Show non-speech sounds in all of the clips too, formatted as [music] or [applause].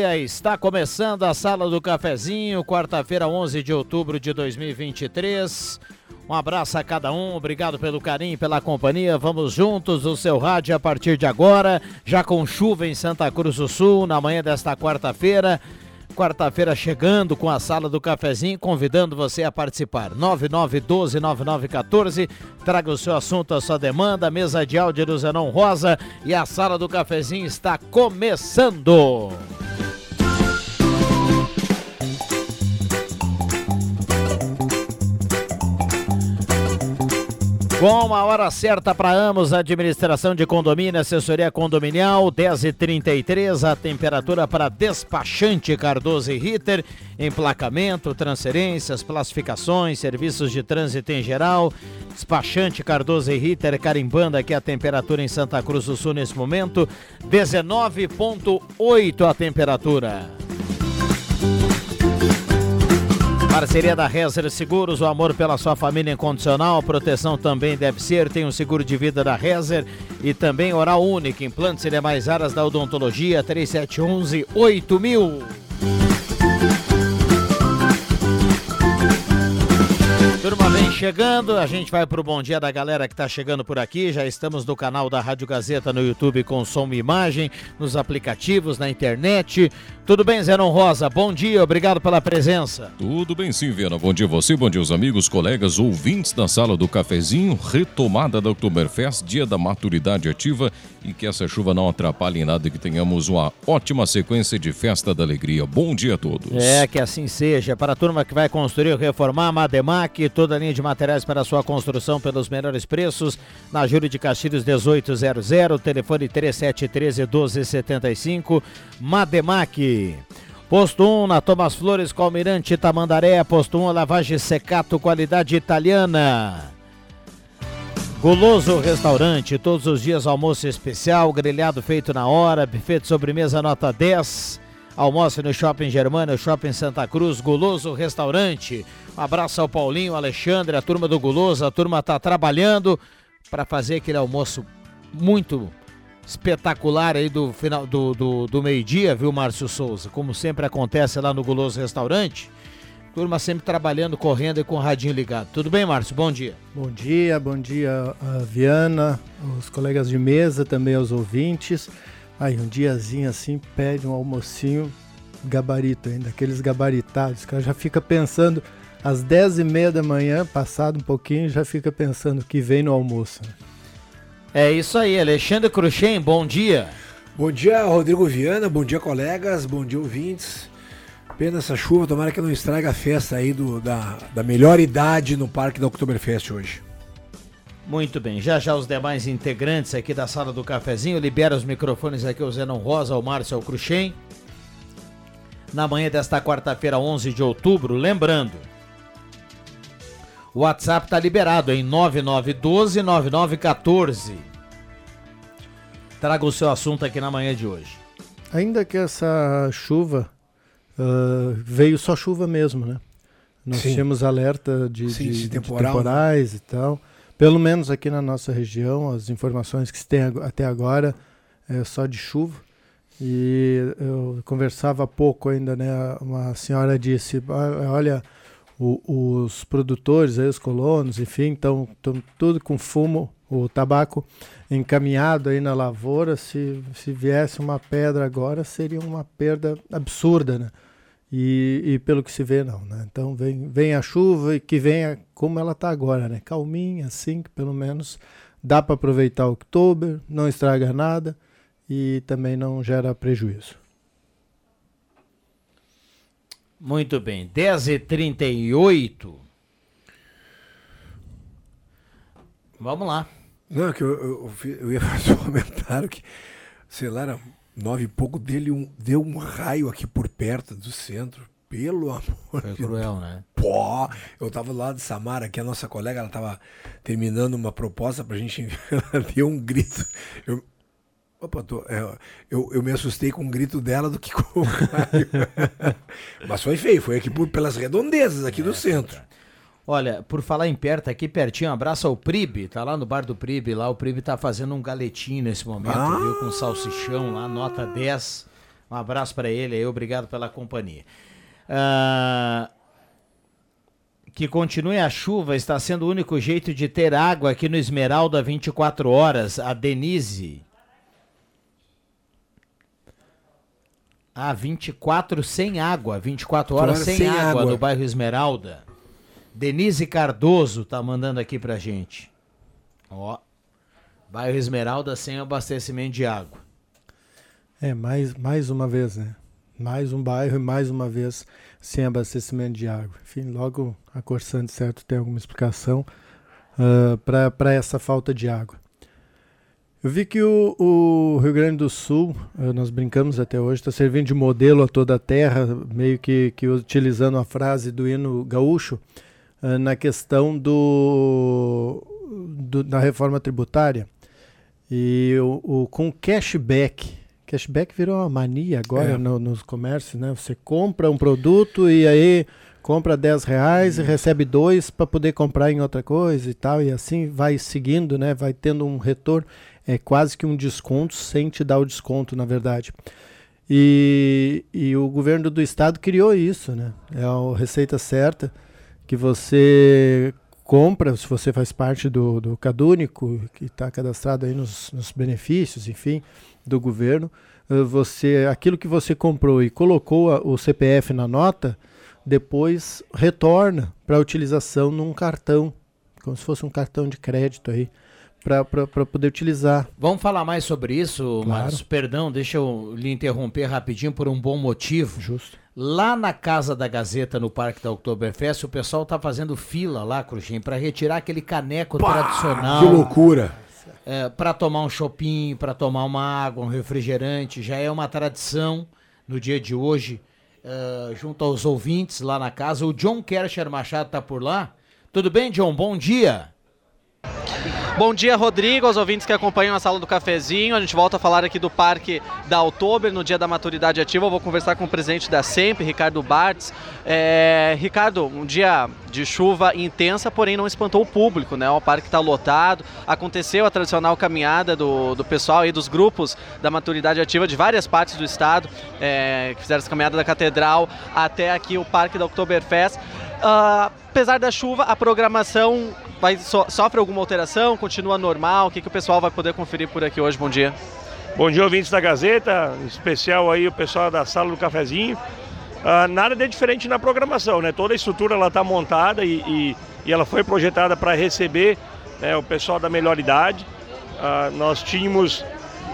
Dia, está começando a Sala do Cafezinho, quarta-feira, 11 de outubro de 2023. Um abraço a cada um, obrigado pelo carinho, pela companhia. Vamos juntos, o seu rádio a partir de agora, já com chuva em Santa Cruz do Sul, na manhã desta quarta-feira. Quarta-feira chegando com a sala do cafezinho, convidando você a participar. 99129914. Traga o seu assunto, a sua demanda. Mesa de áudio do Zenon Rosa e a sala do cafezinho está começando. Com a hora certa para Amos, administração de condomínio, assessoria condominial, 10h33, a temperatura para despachante Cardoso e Ritter, emplacamento, transferências, classificações, serviços de trânsito em geral. Despachante Cardoso e Ritter, carimbando aqui a temperatura em Santa Cruz do Sul nesse momento, 19,8 a temperatura. Parceria da Rezer Seguros, o amor pela sua família incondicional, proteção também deve ser, tem um seguro de vida da Rezer e também Oral Único, implantes e demais áreas da odontologia, 3711 8000. Turma vem chegando, a gente vai pro bom dia da galera que tá chegando por aqui. Já estamos no canal da Rádio Gazeta no YouTube com som e imagem, nos aplicativos, na internet. Tudo bem, Zenon Rosa? Bom dia, obrigado pela presença. Tudo bem sim, Viana. Bom dia a você, bom dia aos amigos, colegas, ouvintes da sala do cafezinho, retomada da Oktoberfest, dia da maturidade ativa e que essa chuva não atrapalhe em nada e que tenhamos uma ótima sequência de festa da alegria. Bom dia a todos. É, que assim seja. Para a turma que vai construir ou reformar, Mademac, toda a linha de materiais para sua construção pelos melhores preços, na Júlio de Castilhos 1800, telefone 3713 1275, Mademac. Posto 1 na Thomas Flores com Almirante Tamandaré. Posto 1 lavagem secato, qualidade italiana. Goloso Restaurante, todos os dias almoço especial, grelhado feito na hora, buffet de sobremesa nota 10. Almoço no Shopping Germano, Shopping Santa Cruz, Goloso Restaurante. Um abraço ao Paulinho, Alexandre, a turma do Goloso, a turma está trabalhando para fazer aquele almoço muito espetacular aí do final do, do, do meio-dia, viu, Márcio Souza? Como sempre acontece lá no Guloso Restaurante. Turma sempre trabalhando, correndo e com o radinho ligado. Tudo bem, Márcio? Bom dia. Bom dia, bom dia, a Viana, os colegas de mesa, também aos ouvintes. Aí, um diazinho assim, pede um almocinho gabarito ainda, aqueles gabaritados, que já fica pensando às 10 e meia da manhã, passado um pouquinho, já fica pensando que vem no almoço. Né? É isso aí, Alexandre Cruxem, bom dia. Bom dia, Rodrigo Viana, bom dia, colegas, bom dia, ouvintes. Pena essa chuva, tomara que não estraga a festa aí do, da, da melhor idade no Parque da Oktoberfest hoje. Muito bem, já já os demais integrantes aqui da sala do cafezinho, libera os microfones aqui o Zenon Rosa, o Márcio o Cruxem. Na manhã desta quarta-feira, 11 de outubro, lembrando, o WhatsApp está liberado em 9912-9914. Traga o seu assunto aqui na manhã de hoje. Ainda que essa chuva uh, veio só chuva mesmo, né? Nós Sim. tínhamos alerta de, Sim, de- de né? temporais e tal. Pelo menos aqui na nossa região, as informações que se tem até agora é só de chuva. E eu conversava há pouco ainda, né? Uma senhora disse, "Ah, olha, o- os produtores, aí, os colonos, enfim, estão tudo com fumo, o tabaco encaminhado aí na lavoura. Se, se viesse uma pedra agora, seria uma perda absurda, né? E, e pelo que se vê, não, né? Então vem, vem a chuva e que venha como ela está agora, né? Calminha, assim, que pelo menos dá para aproveitar outubro, não estraga nada e também não gera prejuízo. Muito bem, 10h38. Vamos lá. Não, é que eu, eu, eu ia [laughs] fazer um comentário que, sei lá, era nove e pouco dele, um, deu um raio aqui por perto do centro. Pelo amor Foi de cruel, né? Pô, eu tava lá de Samara, que a nossa colega, ela tava terminando uma proposta pra gente [laughs] enviar, ela deu um grito. Eu, opa, tô, é, eu, eu me assustei com o grito dela do que [laughs] com o raio. Mas foi feio, foi aqui por, pelas redondezas aqui do centro. Olha, por falar em perto, aqui pertinho, um abraço ao Pribe, tá lá no bar do Pribe, lá o Pribe tá fazendo um galetinho nesse momento, Ah! viu, com salsichão lá, nota 10. Um abraço pra ele aí, obrigado pela companhia. Ah, que continue a chuva, está sendo o único jeito de ter água aqui no Esmeralda 24 horas. A Denise. Ah, 24 sem água, 24 horas Horas sem, sem água, água. no bairro Esmeralda. Denise Cardoso tá mandando aqui pra gente. Ó. Bairro Esmeralda sem abastecimento de água. É, mais, mais uma vez, né? Mais um bairro e mais uma vez sem abastecimento de água. Enfim, logo a Corsã, de certo, tem alguma explicação para essa falta de água. Eu vi que o, o Rio Grande do Sul, eh, nós brincamos até hoje, está servindo de modelo a toda a terra, meio que, que utilizando a frase do hino gaúcho, eh, na questão do, do- da reforma tributária. E o, o- com cashback, cashback virou uma mania agora É. no- nos comércios, né? Você compra um produto e aí compra 10 reais e recebe dois para poder comprar em outra coisa e tal, e assim vai seguindo, né? Vai tendo um retorno, é quase que um desconto sem te dar o desconto, na verdade. E, e o governo do estado criou isso, né? É a receita certa que você compra, se você faz parte do, do Cadúnico, que está cadastrado aí nos, nos benefícios, enfim, do governo, eh, você aquilo que você comprou e colocou a- o CPF na nota, depois retorna para utilização num cartão, como se fosse um cartão de crédito aí, para poder utilizar. Vamos falar mais sobre isso, Claro. Márcio? Perdão, deixa eu lhe interromper rapidinho por um bom motivo. Justo. Lá na Casa da Gazeta, no Parque da Oktoberfest, o pessoal tá fazendo fila lá, Cruxem, para retirar aquele caneco Que tradicional. loucura. É, para tomar um chopinho, para tomar uma água, um refrigerante. Já é uma tradição no dia de hoje, é, junto aos ouvintes lá na casa. O John Kersher Machado tá por lá. Tudo bem, John? Bom dia. Bom dia, Rodrigo, aos ouvintes que acompanham a sala do cafezinho. A gente volta a falar aqui do Parque da Oktober no dia da maturidade ativa. Eu vou conversar com o presidente da SEMP, Ricardo Bartz. É, Ricardo, um dia de chuva intensa, porém não espantou o público, né? O parque está lotado. Aconteceu a tradicional caminhada do, do pessoal e dos grupos da maturidade ativa de várias partes do estado, é, que fizeram essa caminhada da Catedral até aqui o Parque da Oktoberfest. Ah, apesar da chuva, a programação vai, so- sofre alguma alteração? Continua normal? O que, que o pessoal vai poder conferir por aqui hoje? Bom dia. Bom dia, ouvintes da Gazeta, em especial aí o pessoal da sala do cafezinho. Ah, nada de diferente na programação, né? Toda a estrutura ela está montada e, e- e ela foi projetada para receber né, o pessoal da melhor idade. Ah, nós tínhamos,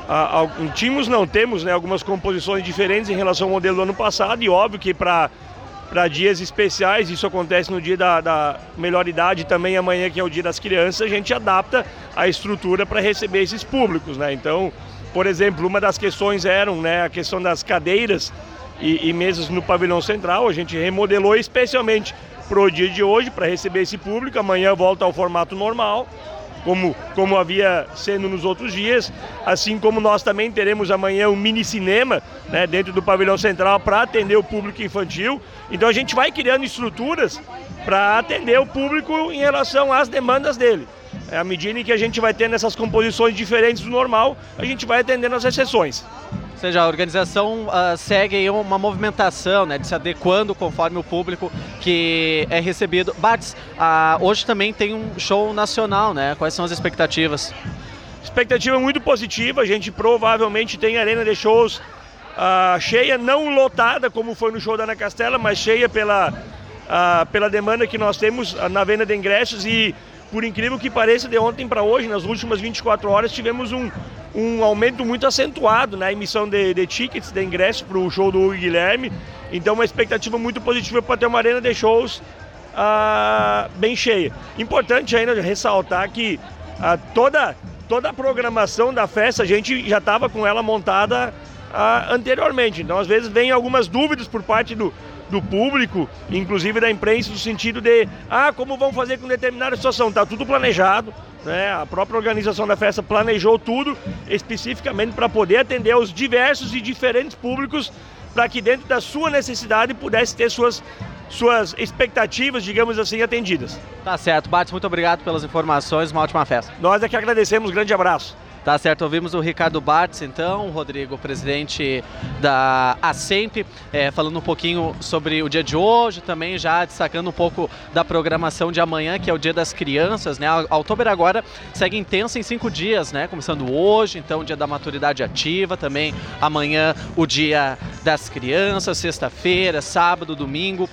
ah, tínhamos não temos, né, algumas composições diferentes em relação ao modelo do ano passado e óbvio que para para dias especiais, isso acontece no dia da, da melhor idade também amanhã que é o dia das crianças, a gente adapta a estrutura para receber esses públicos, né? Então, por exemplo, uma das questões eram, né, a questão das cadeiras e, e mesas no pavilhão central, a gente remodelou especialmente para o dia de hoje para receber esse público. Amanhã volta ao formato normal como, como havia sendo nos outros dias, assim como nós também teremos amanhã um mini cinema né, dentro do pavilhão central para atender o público infantil. Então a gente vai criando estruturas para atender o público em relação às demandas dele. À medida em que a gente vai tendo essas composições diferentes do normal, a gente vai atendendo as exceções. Ou seja, a organização uh, segue uma movimentação, né, de se adequando conforme o público que é recebido. Bartz, uh, hoje também tem um show nacional, né? Quais são as expectativas? Expectativa muito positiva, a gente provavelmente tem arena de shows uh, cheia, não lotada como foi no show da Ana Castela, mas cheia pela, pela demanda que nós temos na venda de ingressos e por incrível que pareça, de ontem para hoje, nas últimas 24 horas, tivemos um, um aumento muito acentuado na emissão de, de tickets, de ingressos para o show do Guilherme. Então, uma expectativa muito positiva para ter uma arena de shows ah, bem cheia. Importante ainda ressaltar que ah, toda, toda a programação da festa a gente já estava com ela montada ah, anteriormente. Então, às vezes, vem algumas dúvidas por parte do, do público, inclusive da imprensa, no sentido de, ah, como vão fazer com determinada situação? Está tudo planejado, né? A própria organização da festa planejou tudo especificamente para poder atender aos diversos e diferentes públicos, para que dentro da sua necessidade pudesse ter suas suas expectativas, digamos assim, atendidas. Tá certo. Bates, muito obrigado pelas informações. Uma ótima festa. Nós é que agradecemos. Grande abraço. Tá certo, ouvimos o Ricardo Bartz, então, Rodrigo, presidente da ASEMP, é, falando um pouquinho sobre o dia de hoje, também já destacando um pouco da programação de amanhã, que é o Dia das Crianças, né? A Outubro agora segue intensa em cinco dias, né? Começando hoje, então, dia da maturidade ativa, também amanhã o Dia das Crianças, sexta-feira, sábado, domingo,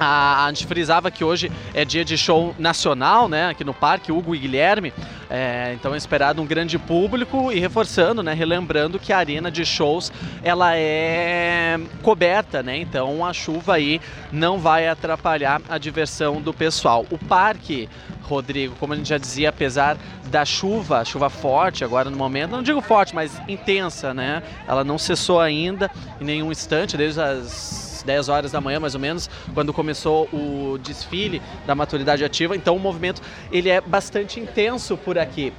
a, gente frisava que hoje é dia de show nacional, né? Aqui no parque, Hugo e Guilherme. É, então é esperado um grande público e reforçando, né? Relembrando que a arena de shows ela é coberta, né? Então a chuva aí não vai atrapalhar a diversão do pessoal. O parque Rodrigo, como a gente já dizia, apesar da chuva, chuva forte agora no momento, não digo forte, mas intensa, né? Ela não cessou ainda em nenhum instante, desde as 10 horas da manhã mais ou menos, quando começou o desfile da maturidade ativa. Então o movimento ele é bastante intenso por aqui.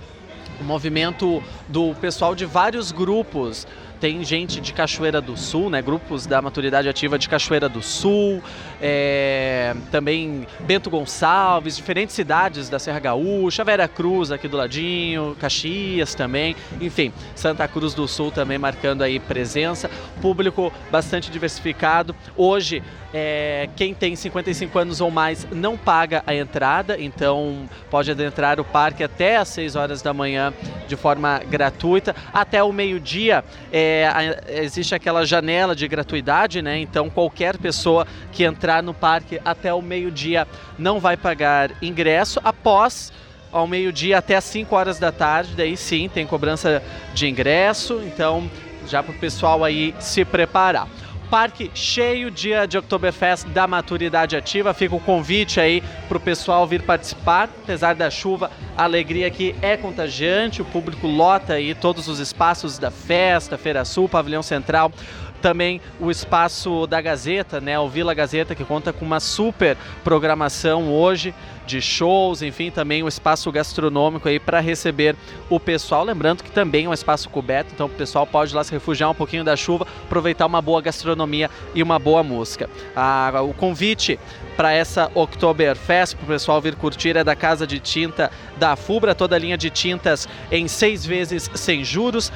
O movimento do pessoal de vários grupos tem gente de Cachoeira do Sul, né? Grupos da maturidade ativa de Cachoeira do Sul, é, também Bento Gonçalves, diferentes cidades da Serra Gaúcha, Vera Cruz aqui do ladinho, Caxias também, enfim, Santa Cruz do Sul também marcando aí presença, público bastante diversificado. Hoje, é, quem tem 55 anos ou mais não paga a entrada, então pode adentrar o parque até às 6 horas da manhã de forma gratuita, até o meio-dia. É, é, existe aquela janela de gratuidade, né? Então qualquer pessoa que entrar no parque até o meio-dia não vai pagar ingresso. Após ao meio-dia até as 5 horas da tarde, daí sim tem cobrança de ingresso. Então já para o pessoal aí se preparar parque cheio, dia de Oktoberfest da maturidade ativa. Fica o convite aí para o pessoal vir participar. Apesar da chuva, a alegria aqui é contagiante. O público lota aí todos os espaços da festa, Feira Sul, Pavilhão Central também o espaço da Gazeta, né, o Vila Gazeta, que conta com uma super programação hoje de shows, enfim, também um espaço gastronômico aí para receber o pessoal. Lembrando que também é um espaço coberto, então o pessoal pode lá se refugiar um pouquinho da chuva, aproveitar uma boa gastronomia e uma boa música. Ah, o convite para essa Oktoberfest, para o pessoal vir curtir, é da Casa de Tinta da Fubra, toda a linha de tintas em seis vezes sem juros.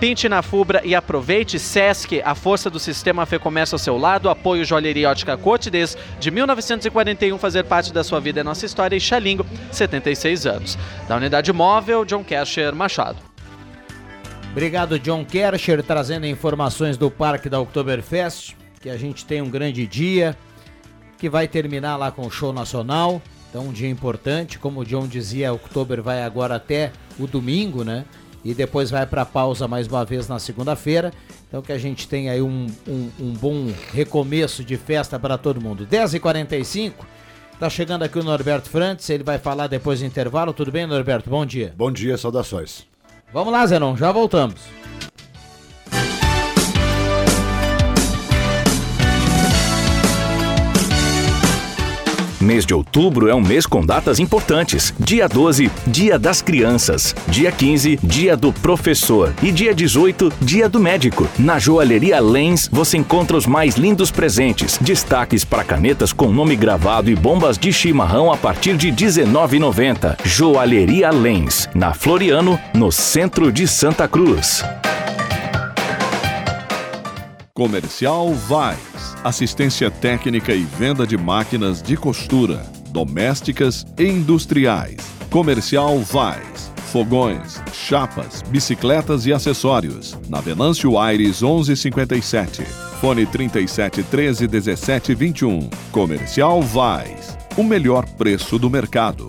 Pinte na Fubra e aproveite. Sesc, a força do sistema Fê Comércio ao seu lado. Apoio Joalheria Ótica Cote desde de 1941 fazer parte da sua vida é nossa história. E Xalingo, 76 anos. Da unidade móvel, John Kercher Machado. Obrigado, John Kercher, trazendo informações do Parque da Oktoberfest. Que a gente tem um grande dia, que vai terminar lá com o show nacional. Então, um dia importante. Como o John dizia, Oktober vai agora até o domingo, né? E depois vai para pausa mais uma vez na segunda-feira. Então que a gente tenha aí um, um, um bom recomeço de festa para todo mundo. 10h45, tá chegando aqui o Norberto Frantes, ele vai falar depois do intervalo. Tudo bem, Norberto? Bom dia. Bom dia, saudações. Vamos lá, Zenon, já voltamos. Mês de outubro é um mês com datas importantes. Dia 12, Dia das Crianças. Dia 15, Dia do Professor. E dia 18, Dia do Médico. Na Joalheria Lens você encontra os mais lindos presentes. Destaques para canetas com nome gravado e bombas de chimarrão a partir de R$19,90. Joalheria Lens, na Floriano, no centro de Santa Cruz. Comercial Vais. Assistência técnica e venda de máquinas de costura, domésticas e industriais. Comercial Vais. Fogões, chapas, bicicletas e acessórios. Na Venâncio Aires 1157. Fone 37 13 17 21. Comercial Vais. O melhor preço do mercado.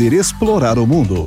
poder explorar o mundo.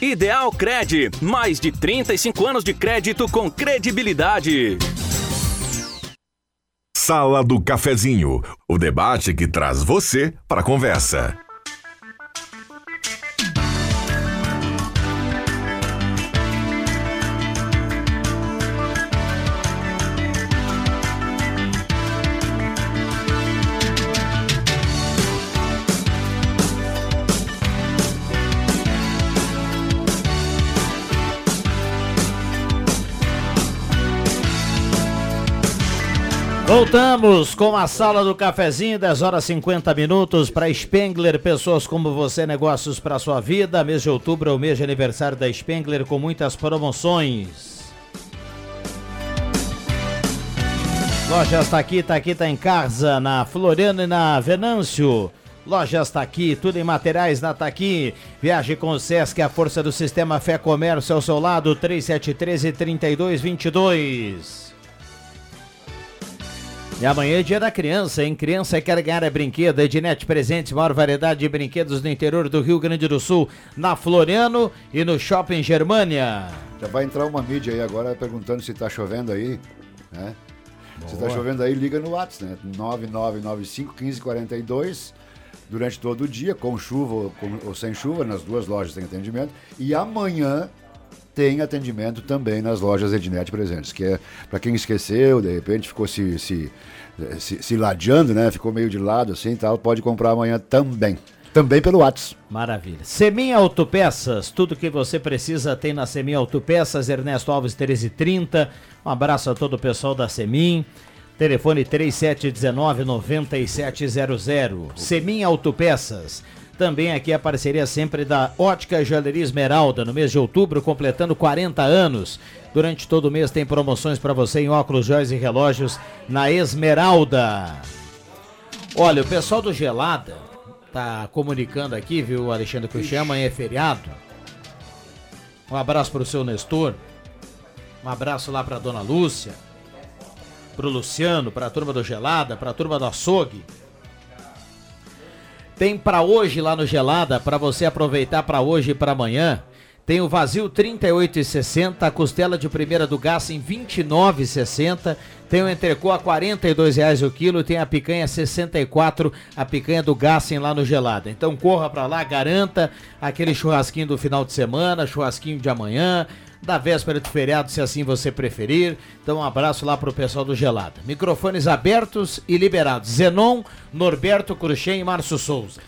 Ideal Cred, mais de 35 anos de crédito com credibilidade. Sala do Cafezinho, o debate que traz você para a conversa. Voltamos com a sala do cafezinho, 10 horas 50 minutos para Spengler, pessoas como você, negócios para sua vida. Mês de outubro é o mês de aniversário da Spengler com muitas promoções. Loja está aqui, está aqui, está em casa, na Floriano e na Venâncio. Lojas está aqui, tudo em materiais na Taqui. Viaje com o Sesc, a força do sistema Fé Comércio ao seu lado, 3713 3222. E amanhã é dia da criança, hein? Criança quer ganhar é brinquedo. Ednet Presentes, maior variedade de brinquedos no interior do Rio Grande do Sul, na Floriano e no Shopping Germania. Já vai entrar uma mídia aí agora perguntando se tá chovendo aí, né? Boa. Se tá chovendo aí, liga no WhatsApp, né? 9995 1542 durante todo o dia, com chuva ou, com, ou sem chuva, nas duas lojas tem atendimento. E amanhã tem atendimento também nas lojas Ednet presentes, que é para quem esqueceu, de repente ficou se, se, se, se ladeando, né? Ficou meio de lado assim tal, pode comprar amanhã também. também pelo WhatsApp. Maravilha. Semin Autopeças, tudo que você precisa tem na Semin Autopeças, Ernesto Alves 1330. Um abraço a todo o pessoal da Semin. Telefone 3719-9700. Semin Autopeças. Também aqui a parceria sempre da Ótica Joalheria Esmeralda, no mês de outubro, completando 40 anos. Durante todo o mês tem promoções para você em óculos, joias e relógios na Esmeralda. Olha, o pessoal do Gelada tá comunicando aqui, viu, Alexandre Cruxem, amanhã é feriado. Um abraço para o seu Nestor. Um abraço lá para dona Lúcia, pro Luciano, para a turma do Gelada, para a turma do Açougue. Tem para hoje lá no Gelada, para você aproveitar para hoje e para amanhã. Tem o vazio 38,60, a costela de primeira do gás em 29,60, tem o entrecô a 42 reais o quilo, tem a picanha 64, a picanha do Gassen lá no Gelada. Então corra para lá, garanta aquele churrasquinho do final de semana, churrasquinho de amanhã, da véspera de feriado, se assim você preferir. Então, um abraço lá pro pessoal do Gelada. Microfones abertos e liberados. Zenon, Norberto Cruxem e Márcio Souza.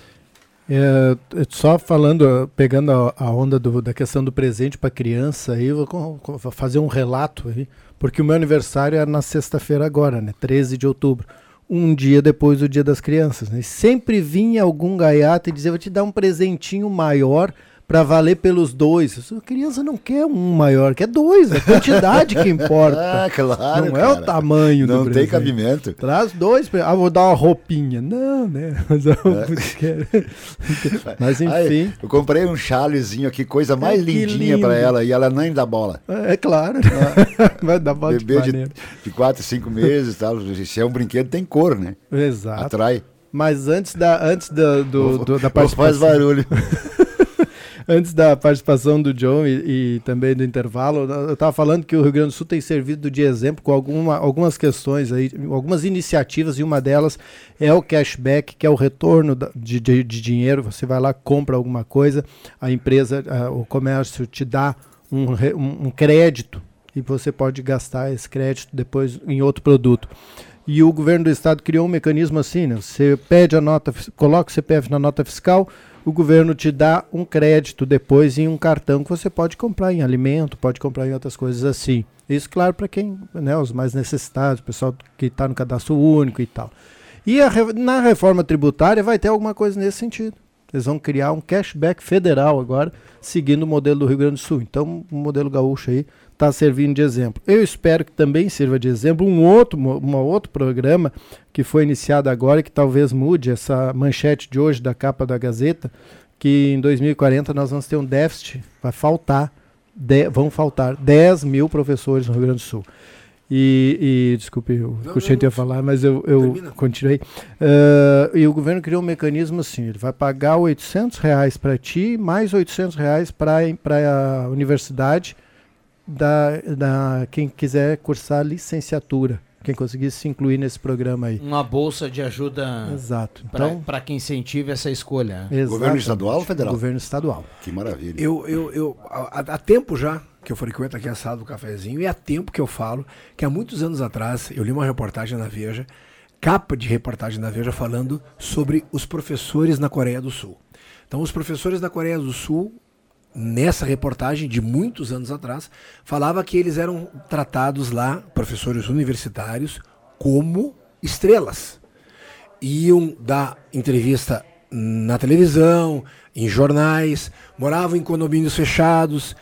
É, só falando, pegando a, onda do, da questão do presente para criança, aí vou, vou, fazer um relato aí, porque o meu aniversário é na sexta-feira agora, né, 13 de outubro, um dia depois do Dia das Crianças. Né, sempre vinha algum gaiato e dizia: vou te dar um presentinho maior para valer pelos dois. A criança não quer um maior, quer dois. É a quantidade que [laughs] importa. Ah, claro. Não cara. é o tamanho Não do tem presente. cabimento. Traz dois. Ah, vou dar uma roupinha. Não, né? [laughs] Mas, eu [laughs] quero- Mas enfim. Ai, eu comprei um chalezinho aqui, coisa mais Ai, que lindinha pra lindo. ela, e ela nem dá bola. É claro. Vai dar bola de Bebê de, panela. de 4, 5 meses e tal. Se é um brinquedo, tem cor, né? Exato. Atrai. Mas antes da, antes da, do, do- da Ou faz participação. barulho. Antes da participação do John e, e também do intervalo, eu estava falando que o Rio Grande do Sul tem servido de exemplo com alguma, algumas questões aí, algumas iniciativas, e uma delas é o cashback, que é o retorno de, de, de dinheiro. Você vai lá, compra alguma coisa, a empresa, ah, o comércio te dá um, um- crédito e você pode gastar esse crédito depois em outro produto. E o governo do estado criou um mecanismo assim, né? Você pede a nota, coloca o CPF na nota fiscal, o governo te dá um crédito depois em um cartão que você pode comprar em alimento, pode comprar em outras coisas assim. Isso, claro, para quem, né, os mais necessitados, o pessoal que está no cadastro único e tal. E a na reforma tributária vai ter alguma coisa nesse sentido. Eles vão criar um cashback federal agora, seguindo o modelo do Rio Grande do Sul. Então, o modelo gaúcho aí está servindo de exemplo. Eu espero que também sirva de exemplo um outro, um outro programa que foi iniciado agora e que talvez mude essa manchete de hoje da capa da Gazeta, que em 2040 nós vamos ter um déficit, vai faltar, de- vão faltar 10 mil professores no Rio Grande do Sul. E, e desculpe, eu não, ia falar, mas eu, eu continuei. Ah, e o governo criou um mecanismo assim: ele vai pagar 800 reais para ti, mais 800 reais para a universidade, da, da quem quiser cursar licenciatura, quem conseguir se incluir nesse programa aí. Uma bolsa de ajuda Exato. Então- para que incentive essa escolha. Exatamente. estadual ou federal? Governo estadual. Que maravilha. Eu, eu, eu, há, há tempo já que eu frequento aqui a sala do cafezinho e há tempo que eu falo que há muitos anos atrás eu li uma reportagem na Veja, capa de reportagem na Veja falando sobre os professores na Coreia do Sul. Então, os professores da Coreia do Sul, nessa reportagem de muitos anos atrás, falava que eles eram tratados lá, professores universitários, como estrelas iam dar entrevista na televisão, em jornais, moravam em condomínios fechados,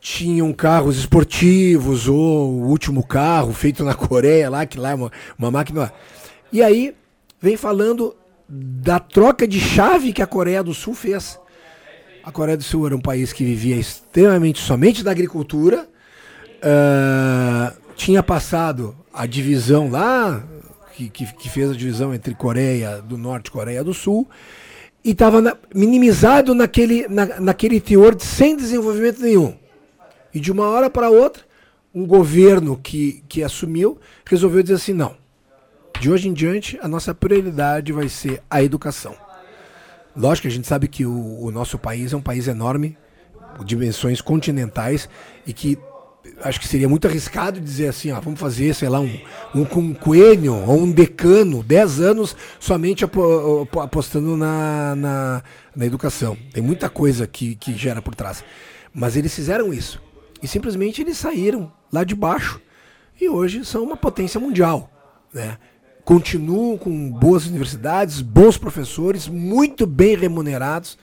tinham carros esportivos ou o último carro feito na Coreia lá, que lá é uma, uma máquina. E aí vem falando da troca de chave que a Coreia do Sul fez. A Coreia do Sul era um país que vivia extremamente somente da agricultura, ah, tinha passado a divisão lá, que, que, que fez a divisão entre Coreia do Norte e Coreia do Sul, e estava minimizado naquele, na, naquele teor de sem desenvolvimento nenhum. E de uma hora para outra, um governo que, que assumiu resolveu dizer assim: não, de hoje em diante a nossa prioridade vai ser a educação. Lógico que a gente sabe que o, o nosso país é um país enorme, dimensões continentais, e que acho que seria muito arriscado dizer assim, ó, vamos fazer, sei lá, um, um quinquênio ou um decano, 10 anos somente apo, apostando na, na, na, educação. Tem muita coisa que, que gera por trás. Mas eles fizeram isso. E simplesmente eles saíram lá de baixo e hoje são uma potência mundial. Né? Continuam com boas universidades, bons professores, muito bem remunerados.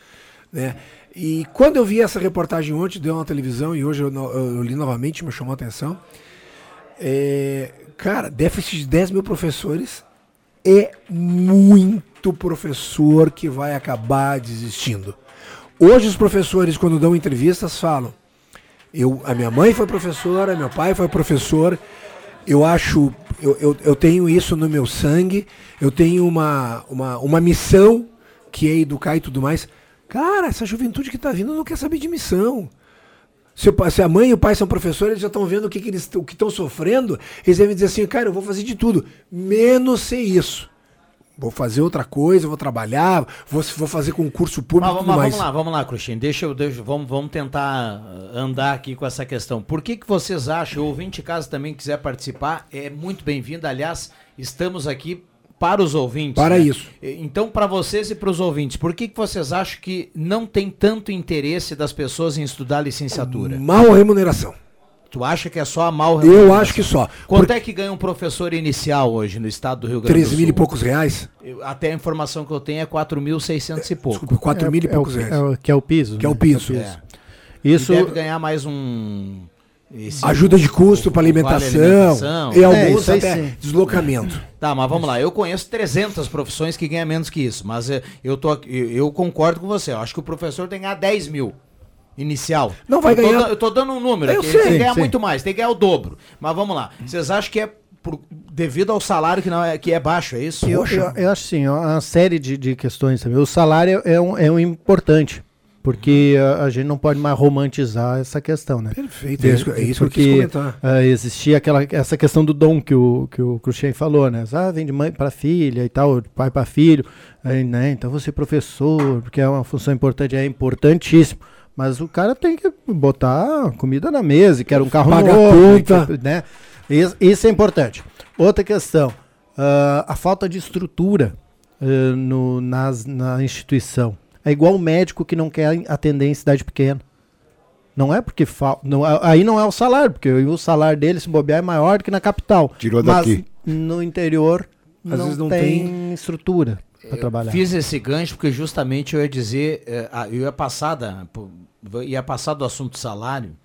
Né? E quando eu vi essa reportagem ontem, deu na televisão e hoje eu, eu, li novamente, me chamou a atenção. É, cara, déficit de 10 mil professores é muito professor que vai acabar desistindo. Hoje os professores, quando dão entrevistas, falam. Eu, a minha mãe foi professora, meu pai foi professor, eu acho, eu, eu, eu, tenho isso no meu sangue, eu tenho uma, uma, uma missão que é educar e tudo mais. Cara, essa juventude que está vindo não quer saber de missão. Se, se, a mãe e o pai são professores, eles já estão vendo o que, que eles o que estão sofrendo, eles devem dizer assim, cara, eu vou fazer de tudo, menos ser isso. Vou fazer outra coisa, vou trabalhar, vou, vou fazer concurso público mas, mas, mais. Vamos lá, vamos lá, Cruxinho. Deixa eu, deixa, vamos, vamos tentar andar aqui com essa questão. Por que, que vocês acham, o ouvinte casa também quiser participar, é muito bem-vindo. Aliás, estamos aqui para os ouvintes. Para né? isso. Então, para vocês e para os ouvintes, por que, que vocês acham que não tem tanto interesse das pessoas em estudar licenciatura? Mal remuneração. Tu acha que é só a mal Eu acho que só. Quanto Por... é que ganha um professor inicial hoje no estado do Rio Grande do Sul? 3 mil e poucos reais? Eu, até a informação que eu tenho é 4.600 e pouco. Desculpa, 4 é, mil e poucos é reais. É, que é o piso. Que é o né? piso. É. é. Isso... E deve ganhar mais um... Esse Ajuda de custo para alimentação, alimentação, e alguns é, até sim. deslocamento. Tá, mas vamos lá. Eu conheço 300 profissões que ganham menos que isso, mas eh, eu, tô, eu, eu concordo com você. Eu acho que o professor tem que ganhar 10 mil inicial. Não vai eu ganhar. Tô, eu tô dando um número eu aqui. Sei, tem que ganhar sim. muito mais, tem que ganhar o dobro. Mas vamos lá. Vocês acham que é por, devido ao salário que, não é, que é baixo, é isso? Eu, eu, eu acho sim, uma série de, de questões também. O salário é um, é um importante. Porque a, a, gente não pode mais romantizar essa questão, né? Perfeito, é isso, é isso porque, que eu quis comentar. Uh, existia aquela, essa questão do dom que o, que o Cruxem falou, né? Ah, vem de mãe para filha e tal, de pai para filho. Aí, né? Então você é professor, porque é uma função importante, é importantíssimo. Mas o cara tem que botar comida na mesa, e quer um carro Paga novo, conta. né? Isso, isso, é importante. Outra questão, uh, a falta de estrutura uh, no, nas, na instituição. É igual o médico que não quer atender em cidade pequena. Não é porque fa... não, aí não é o salário, porque o salário dele, se bobear, é maior do que na capital. Tirou daqui. Mas no interior Às não, não tem, tem estrutura para trabalhar. Fiz esse gancho porque justamente eu ia dizer, eh, eu ia passar da, ia passar do assunto salário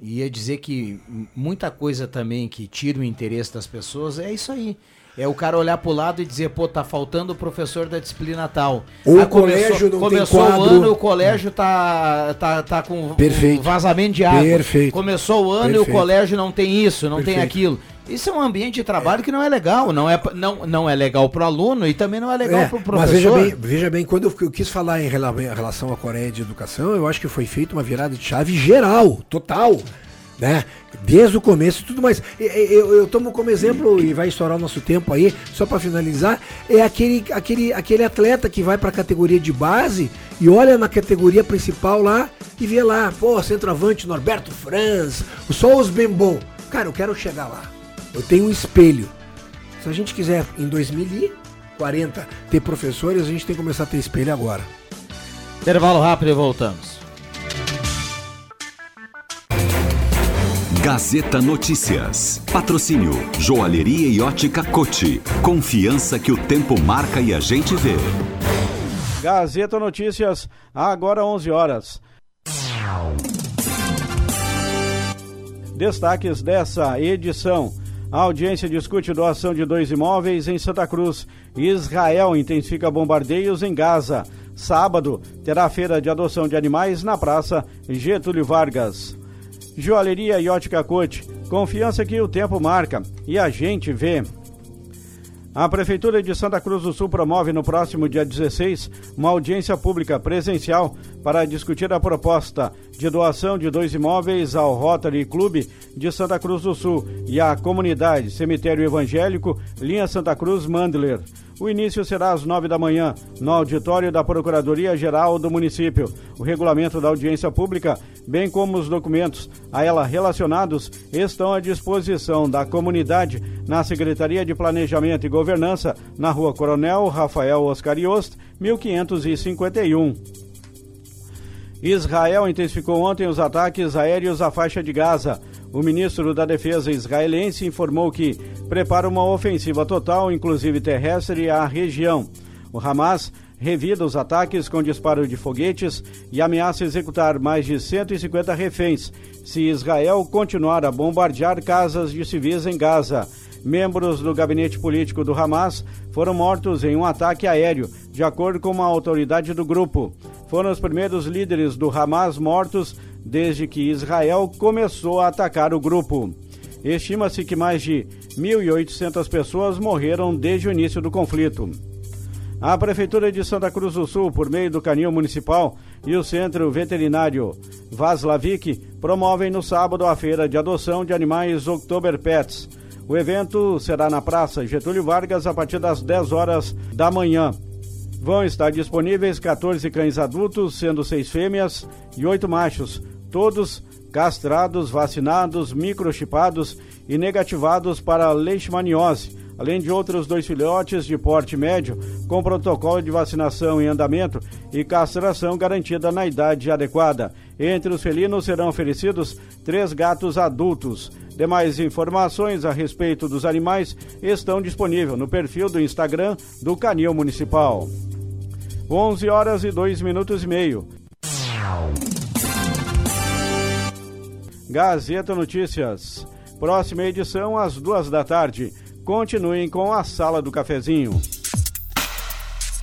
ia dizer que muita coisa também que tira o interesse das pessoas é isso aí. É o cara olhar pro lado e dizer, pô, tá faltando o professor da disciplina tal. Ou o colégio não começou tem quadro. o ano, o colégio tá, tá, tá com Perfeito. Um vazamento de água. Perfeito. Começou o ano Perfeito. e o colégio não tem isso, não Perfeito. tem aquilo. Isso é um ambiente de trabalho que não é legal. Não é, não, não é legal para o aluno e também não é legal é, para o professor. Mas veja bem, veja bem, quando eu, eu quis falar em relação à Coreia de Educação, eu acho que foi feita uma virada de chave geral, total. Né? Desde o começo e tudo mais. Eu, eu, tomo como exemplo, e vai estourar o nosso tempo aí, só para finalizar, é aquele, aquele, aquele atleta que vai para a categoria de base e olha na categoria principal lá e vê lá, pô, centroavante Norberto Franz, só os bem bom. Cara, eu quero chegar lá. Eu tenho um espelho. Se a gente quiser em 2040 ter professores, a gente tem que começar a ter espelho agora. Intervalo rápido e voltamos. Gazeta Notícias. Patrocínio Joalheria e Ótica Cote. Confiança que o tempo marca e a gente vê. Gazeta Notícias, agora 11 horas. Destaques dessa edição. A audiência discute doação de dois imóveis em Santa Cruz. Israel intensifica bombardeios em Gaza. Sábado terá feira de adoção de animais na Praça Getúlio Vargas. Joalheria e Ótica. Confiança que o tempo marca e a gente vê. A Prefeitura de Santa Cruz do Sul promove no próximo dia 16 uma audiência pública presencial para discutir a proposta de doação de dois imóveis ao Rotary Clube de Santa Cruz do Sul e à comunidade Cemitério Evangélico Linha Santa Cruz Mandler. O início será às nove da manhã, no auditório da Procuradoria-Geral do município. O regulamento da audiência pública, bem como os documentos a ela relacionados, estão à disposição da comunidade na Secretaria de Planejamento e Governança, na Rua Coronel Rafael Oscar Yost, 1551. Israel intensificou ontem os ataques aéreos à faixa de Gaza. O ministro da Defesa israelense informou que prepara uma ofensiva total, inclusive terrestre, à região. O Hamas revida os ataques com disparo de foguetes e ameaça executar mais de 150 reféns se Israel continuar a bombardear casas de civis em Gaza. Membros do gabinete político do Hamas foram mortos em um ataque aéreo, de acordo com uma autoridade do grupo. Foram os primeiros líderes do Hamas mortos desde que Israel começou a atacar o grupo. Estima-se que mais de 1.800 pessoas morreram desde o início do conflito. A Prefeitura de Santa Cruz do Sul, por meio do Canil Municipal e o Centro Veterinário Vaslavik, promovem no sábado a feira de adoção de animais October Pets. O evento será na Praça Getúlio Vargas a partir das 10 horas da manhã. Vão estar disponíveis 14 cães adultos, sendo seis fêmeas e oito machos, todos castrados, vacinados, microchipados e negativados para leishmaniose, além de outros dois filhotes de porte médio com protocolo de vacinação em andamento e castração garantida na idade adequada. Entre os felinos serão oferecidos três gatos adultos. Demais informações a respeito dos animais estão disponíveis no perfil do Instagram do Canil Municipal. 11 horas e 2 minutos e meio. Gazeta Notícias. Próxima edição às duas da tarde. Continuem com a Sala do Cafezinho.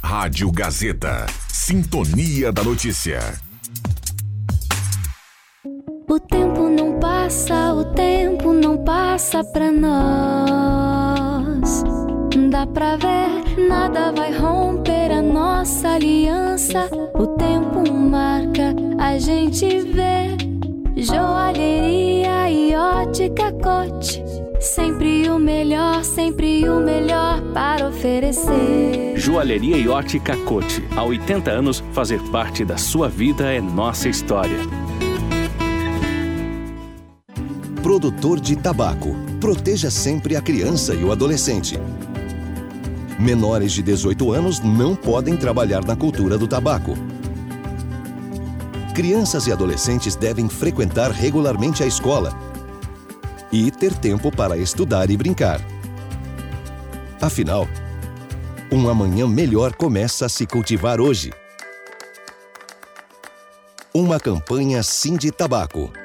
Rádio Gazeta. Sintonia da Notícia. O tempo não passa, o tempo não passa pra nós. Dá pra ver, nada vai romper nossa aliança. O tempo marca, a gente vê. Joalheria e ótica cote. Sempre o melhor, sempre o melhor para oferecer. Joalheria e ótica Cote. Há 80 anos, fazer parte da sua vida é nossa história. Produtor de tabaco. Proteja sempre a criança e o adolescente. Menores de 18 anos não podem trabalhar na cultura do tabaco. Crianças e adolescentes devem frequentar regularmente a escola e ter tempo para estudar e brincar. Afinal, um amanhã melhor começa a se cultivar hoje. Uma campanha Sim de Tabaco.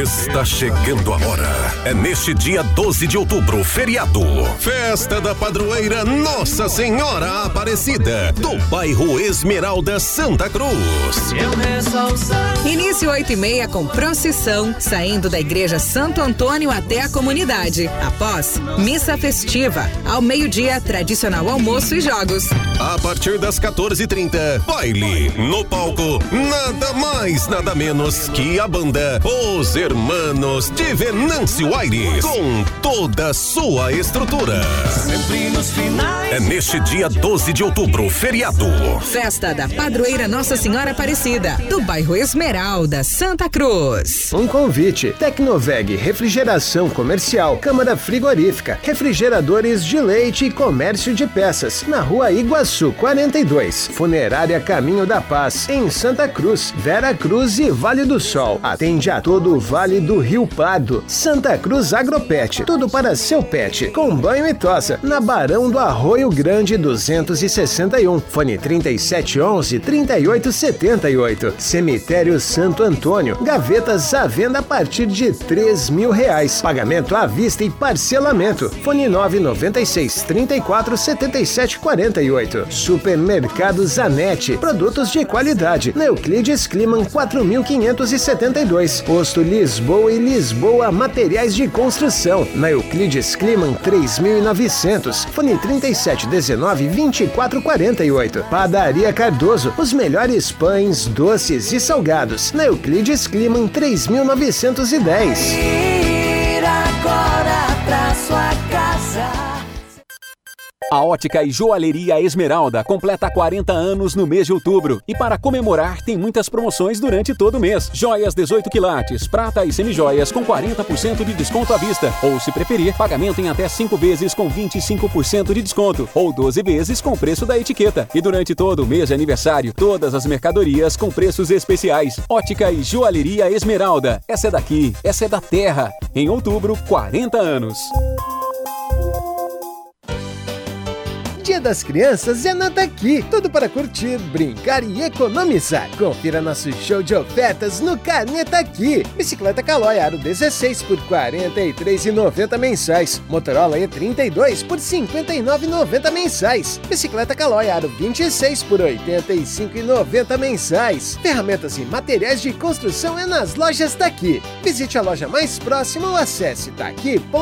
Está chegando a hora. É neste dia 12 de outubro, feriado. Festa da Padroeira Nossa Senhora Aparecida, do bairro Esmeralda Santa Cruz. Início 8 e meia com procissão, saindo da Igreja Santo Antônio até a comunidade. Após, missa festiva. Ao meio-dia, tradicional almoço e jogos. A partir das 14h30, baile. No palco, nada mais, nada menos que a banda Os Hermanos de Venâncio Aires. Com toda a sua estrutura. É neste dia 12 de outubro, feriado. Festa da Padroeira Nossa Senhora Aparecida, do bairro Esmeralda, Santa Cruz. Um convite. Tecnoveg Refrigeração Comercial, Câmara Frigorífica, Refrigeradores de Leite e Comércio de Peças, na rua Iguaçu 42. Funerária Caminho da Paz, em Santa Cruz, Vera Cruz e Vale do Sol. Atende a todo o Vale Vale do Rio Pardo. Santa Cruz Agropet, tudo para seu pet. Com banho e tosa, na Barão do Arroio Grande 261. Fone 3711 3878. Cemitério Santo Antônio. Gavetas à venda a partir de 3 mil reais. Pagamento à vista e parcelamento. Fone 996 34 77 48. Supermercado Zanetti. Produtos de qualidade. Na Euclides Climan 4572. Posto Lisboa e Lisboa Materiais de Construção. Na Euclides Climan 3900. Fone 3719 2448. Padaria Cardoso. Os melhores pães, doces e salgados. Na Euclides Climan 3910. Ir agora pra sua. A Ótica e Joalheria Esmeralda completa 40 anos no mês de outubro e para comemorar tem muitas promoções durante todo o mês. Joias 18 quilates, prata e semijoias com 40% de desconto à vista ou se preferir, pagamento em até 5 vezes com 25% de desconto ou 12 vezes com preço da etiqueta. E durante todo o mês de aniversário, todas as mercadorias com preços especiais. Ótica e Joalheria Esmeralda. Essa é daqui, essa é da terra. Em outubro, 40 anos. Dia das Crianças é nada aqui. Tudo para curtir, brincar e economizar. Confira nosso show de ofertas no Caneta Aqui. Bicicleta Caloi Aro 16 por R$ 43,90 mensais. Motorola E32 por R$ 59,90 mensais. Bicicleta Caloi Aro 26 por R$ 85,90 mensais. Ferramentas e materiais de construção é nas lojas daqui. Visite a loja mais próxima ou acesse daqui.com.br.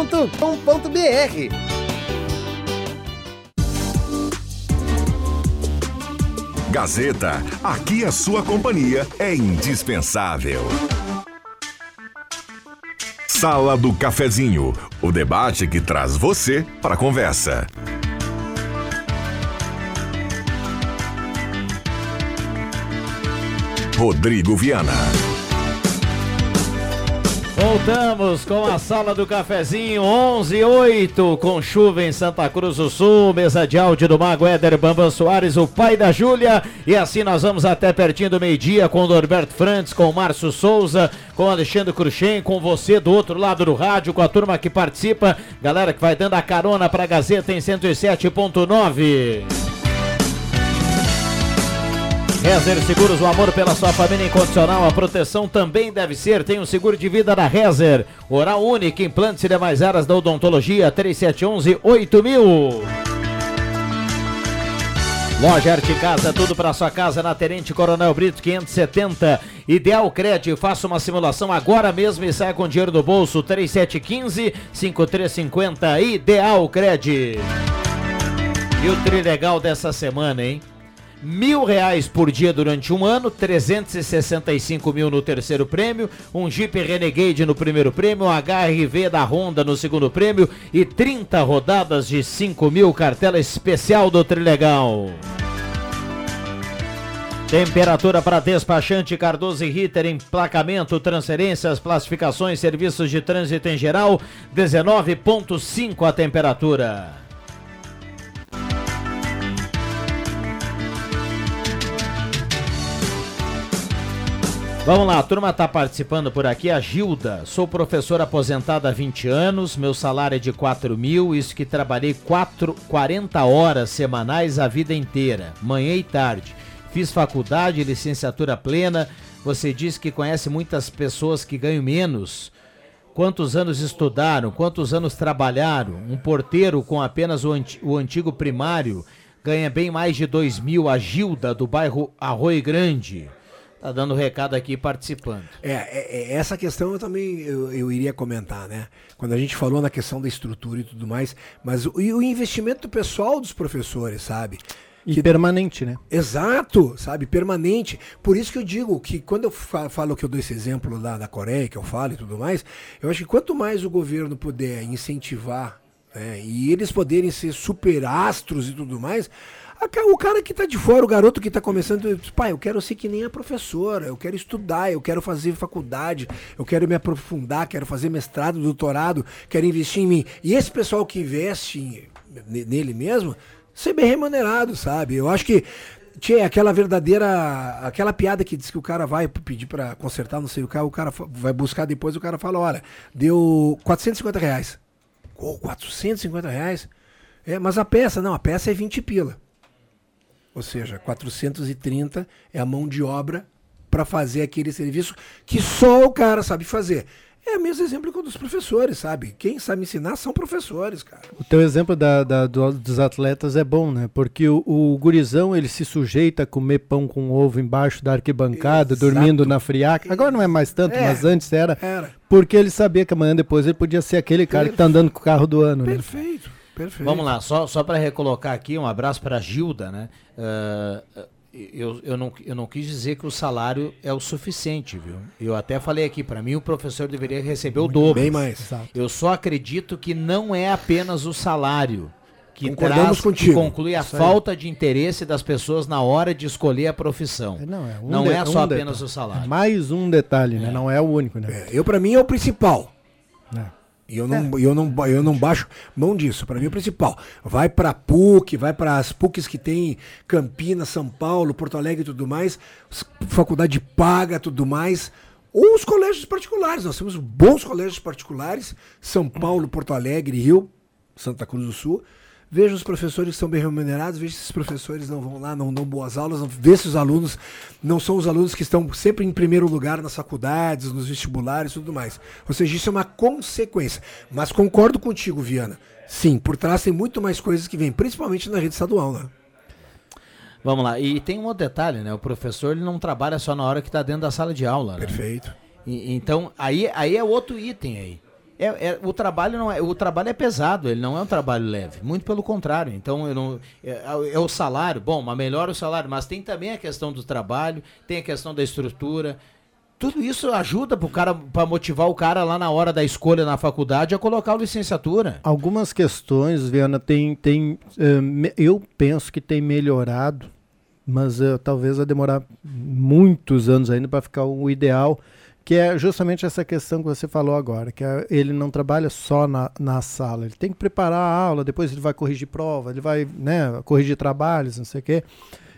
Gazeta, aqui a sua companhia é indispensável. Sala do Cafezinho, o debate que traz você para a conversa. Rodrigo Viana. Voltamos com a sala do cafezinho 11 e 8 com chuva em Santa Cruz do Sul, mesa de áudio do Mago Éder Bambam Soares, o pai da Júlia. E assim nós vamos até pertinho do meio-dia com o Norberto Frantz, com o Márcio Souza, com o Alexandre Cruxem, com você do outro lado do rádio, com a turma que participa, galera que vai dando a carona para a Gazeta em 107.9. Rezer Seguros, o amor pela sua família incondicional, a proteção também deve ser. Tem um seguro de vida da Rezer. Oral Única, implantes e demais áreas da odontologia, 3711-8000. Loja Arte Casa, tudo para sua casa na Tenente Coronel Brito 570. Ideal Cred, faça uma simulação agora mesmo e saia com dinheiro do bolso 3715-5350. Ideal Cred. E o trilegal dessa semana, hein? Mil reais por dia durante um ano, 365 mil no terceiro prêmio, um Jeep Renegade no primeiro prêmio, um HRV da Honda no segundo prêmio e 30 rodadas de 5 mil, cartela especial do Trilegal. Temperatura para despachante Cardoso e Ritter, emplacamento, transferências, classificações, serviços de trânsito em geral, 19,5 a temperatura. Vamos lá, a turma está participando por aqui. A Gilda, sou professora aposentada há 20 anos, meu salário é de 4 mil, isso que trabalhei 4, 40 horas semanais a vida inteira, manhã e tarde. Fiz faculdade, licenciatura plena. Você disse que conhece muitas pessoas que ganham menos. Quantos anos estudaram? Quantos anos trabalharam? Um porteiro com apenas o, anti o antigo primário ganha bem mais de 2 mil. A Gilda, do bairro Arroio Grande. Tá dando recado aqui participando. É, é, é, essa questão eu também eu, eu, iria comentar, né? Quando a gente falou na questão da estrutura e tudo mais, mas o, e o investimento pessoal dos professores, sabe? E que, permanente, né? Exato, sabe? Permanente. Por isso que eu digo que quando eu falo que eu dou esse exemplo lá da Coreia, que eu falo e tudo mais, eu acho que quanto mais o governo puder incentivar né, e eles poderem ser super astros e tudo mais, o cara que está de fora, o garoto que está começando, diz, pai, eu quero ser que nem a professora, eu quero estudar, eu quero fazer faculdade, eu quero me aprofundar, quero fazer mestrado, doutorado, quero investir em mim. E esse pessoal que investe nele mesmo, ser bem remunerado, sabe? Eu acho que Tinha aquela verdadeira. Aquela piada que diz que o cara vai pedir pra consertar, não sei o carro, o cara vai buscar depois, o cara fala: olha, deu 450 reais. Ô, 450 reais? É, mas a peça, não, a peça é 20 pila. Ou seja, 430 é a mão de obra para fazer aquele serviço que só o cara sabe fazer. É o mesmo exemplo que o dos professores, sabe? Quem sabe ensinar são professores, cara. O teu exemplo da, da- do- dos atletas é bom, né? Porque o, o gurizão, ele se sujeita a comer pão com ovo embaixo da arquibancada, dormindo na friaca. Agora não é mais tanto, É, mas antes era. era. Porque ele sabia que amanhã depois ele podia ser aquele cara que tá andando com o carro do ano, né? Perfeito, perfeito. Vamos lá, só, só para recolocar aqui, um abraço para a Gilda, né? Ah, eu, eu, não, eu não quis dizer que o salário é o suficiente, viu? Eu até falei aqui, para mim o professor deveria receber o dobro. Bem mais. Eu só acredito que não é apenas o salário que traz, que contigo. conclui a falta de interesse das pessoas na hora de escolher a profissão. Não é, um não de- é só um apenas detalhe. o salário. Mais um detalhe, né? Não é o único, né? Eu, para mim, é o principal. É. E eu não, eu, não, eu não baixo mão disso. Para mim, é o principal. Vai para PUC, vai para as PUCs que tem Campinas, São Paulo, Porto Alegre e tudo mais. Faculdade paga tudo mais. Ou os colégios particulares. Nós temos bons colégios particulares. São Paulo, Porto Alegre, Rio, Santa Cruz do Sul. Veja os professores que são bem remunerados, veja se os professores não vão lá, não dão boas aulas, vê se os alunos não são os alunos que estão sempre em primeiro lugar nas faculdades, nos vestibulares e tudo mais. Ou seja, isso é uma consequência. Mas concordo contigo, Viana. Sim, por trás tem muito mais coisas que vêm, principalmente na rede estadual, né? Vamos lá, e tem um outro detalhe, né? O professor ele não trabalha só na hora que está dentro da sala de aula, né? Perfeito. E- então, aí, aí é outro item aí. É, é- o trabalho não é, o trabalho é pesado, ele não é um trabalho leve, muito pelo contrário. Então, não, é, é o salário, bom, mas melhora o salário, mas tem também a questão do trabalho, tem a questão da estrutura. Tudo isso ajuda cara para motivar o cara lá na hora da escolha na faculdade a colocar a licenciatura. Algumas questões, Viana, tem, tem eh, eu penso que tem melhorado, mas eh, talvez vai demorar muitos anos ainda para ficar o ideal, que é justamente essa questão que você falou agora, que é, ele não trabalha só na, na sala, ele tem que preparar a aula, depois ele vai corrigir prova, ele vai né, corrigir trabalhos, não sei o quê.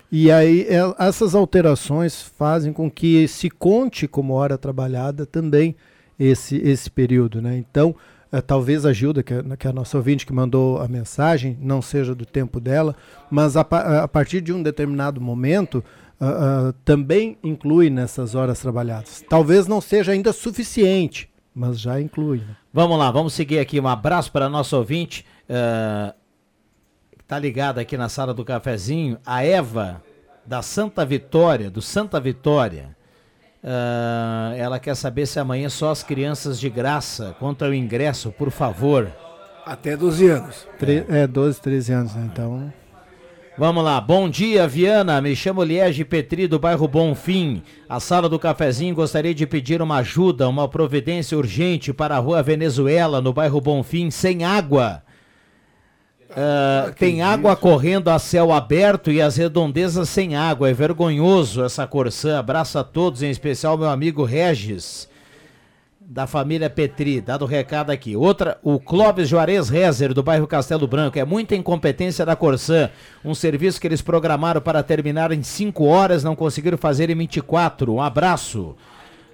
E aí é, essas alterações fazem com que se conte como hora trabalhada também esse, esse período, né? Então, eh, talvez a Gilda, que é, que é a nossa ouvinte que mandou a mensagem, não seja do tempo dela, mas a, a partir de um determinado momento ah, ah, também inclui nessas horas trabalhadas. Talvez não seja ainda suficiente, mas já inclui. Né? Vamos lá, vamos seguir aqui. Um abraço para nosso ouvinte. eh, que tá ligada aqui na sala do cafezinho. A Eva, da Santa Vitória, do Santa Vitória. Ah, ela quer saber se amanhã só as crianças de graça. Quanto ao ingresso, por favor. Até 12 anos. Tre- é, 12, 13 anos, né? Então. Vamos lá, bom dia, Viana. Me chamo Liege Petri, do bairro Bonfim. A sala do cafezinho gostaria de pedir uma ajuda, uma providência urgente para a rua Venezuela, no bairro Bonfim, sem água. Ah, tem água correndo a céu aberto e as redondezas sem água. É vergonhoso essa Corsã. Abraço a todos, em especial meu amigo Regis, da família Petri. Dado o recado aqui. Outra, o Clóvis Juarez Rezer, do bairro Castelo Branco. É muita incompetência da Corsã. Um serviço que eles programaram para terminar em 5 horas, não conseguiram fazer em 24. Um abraço.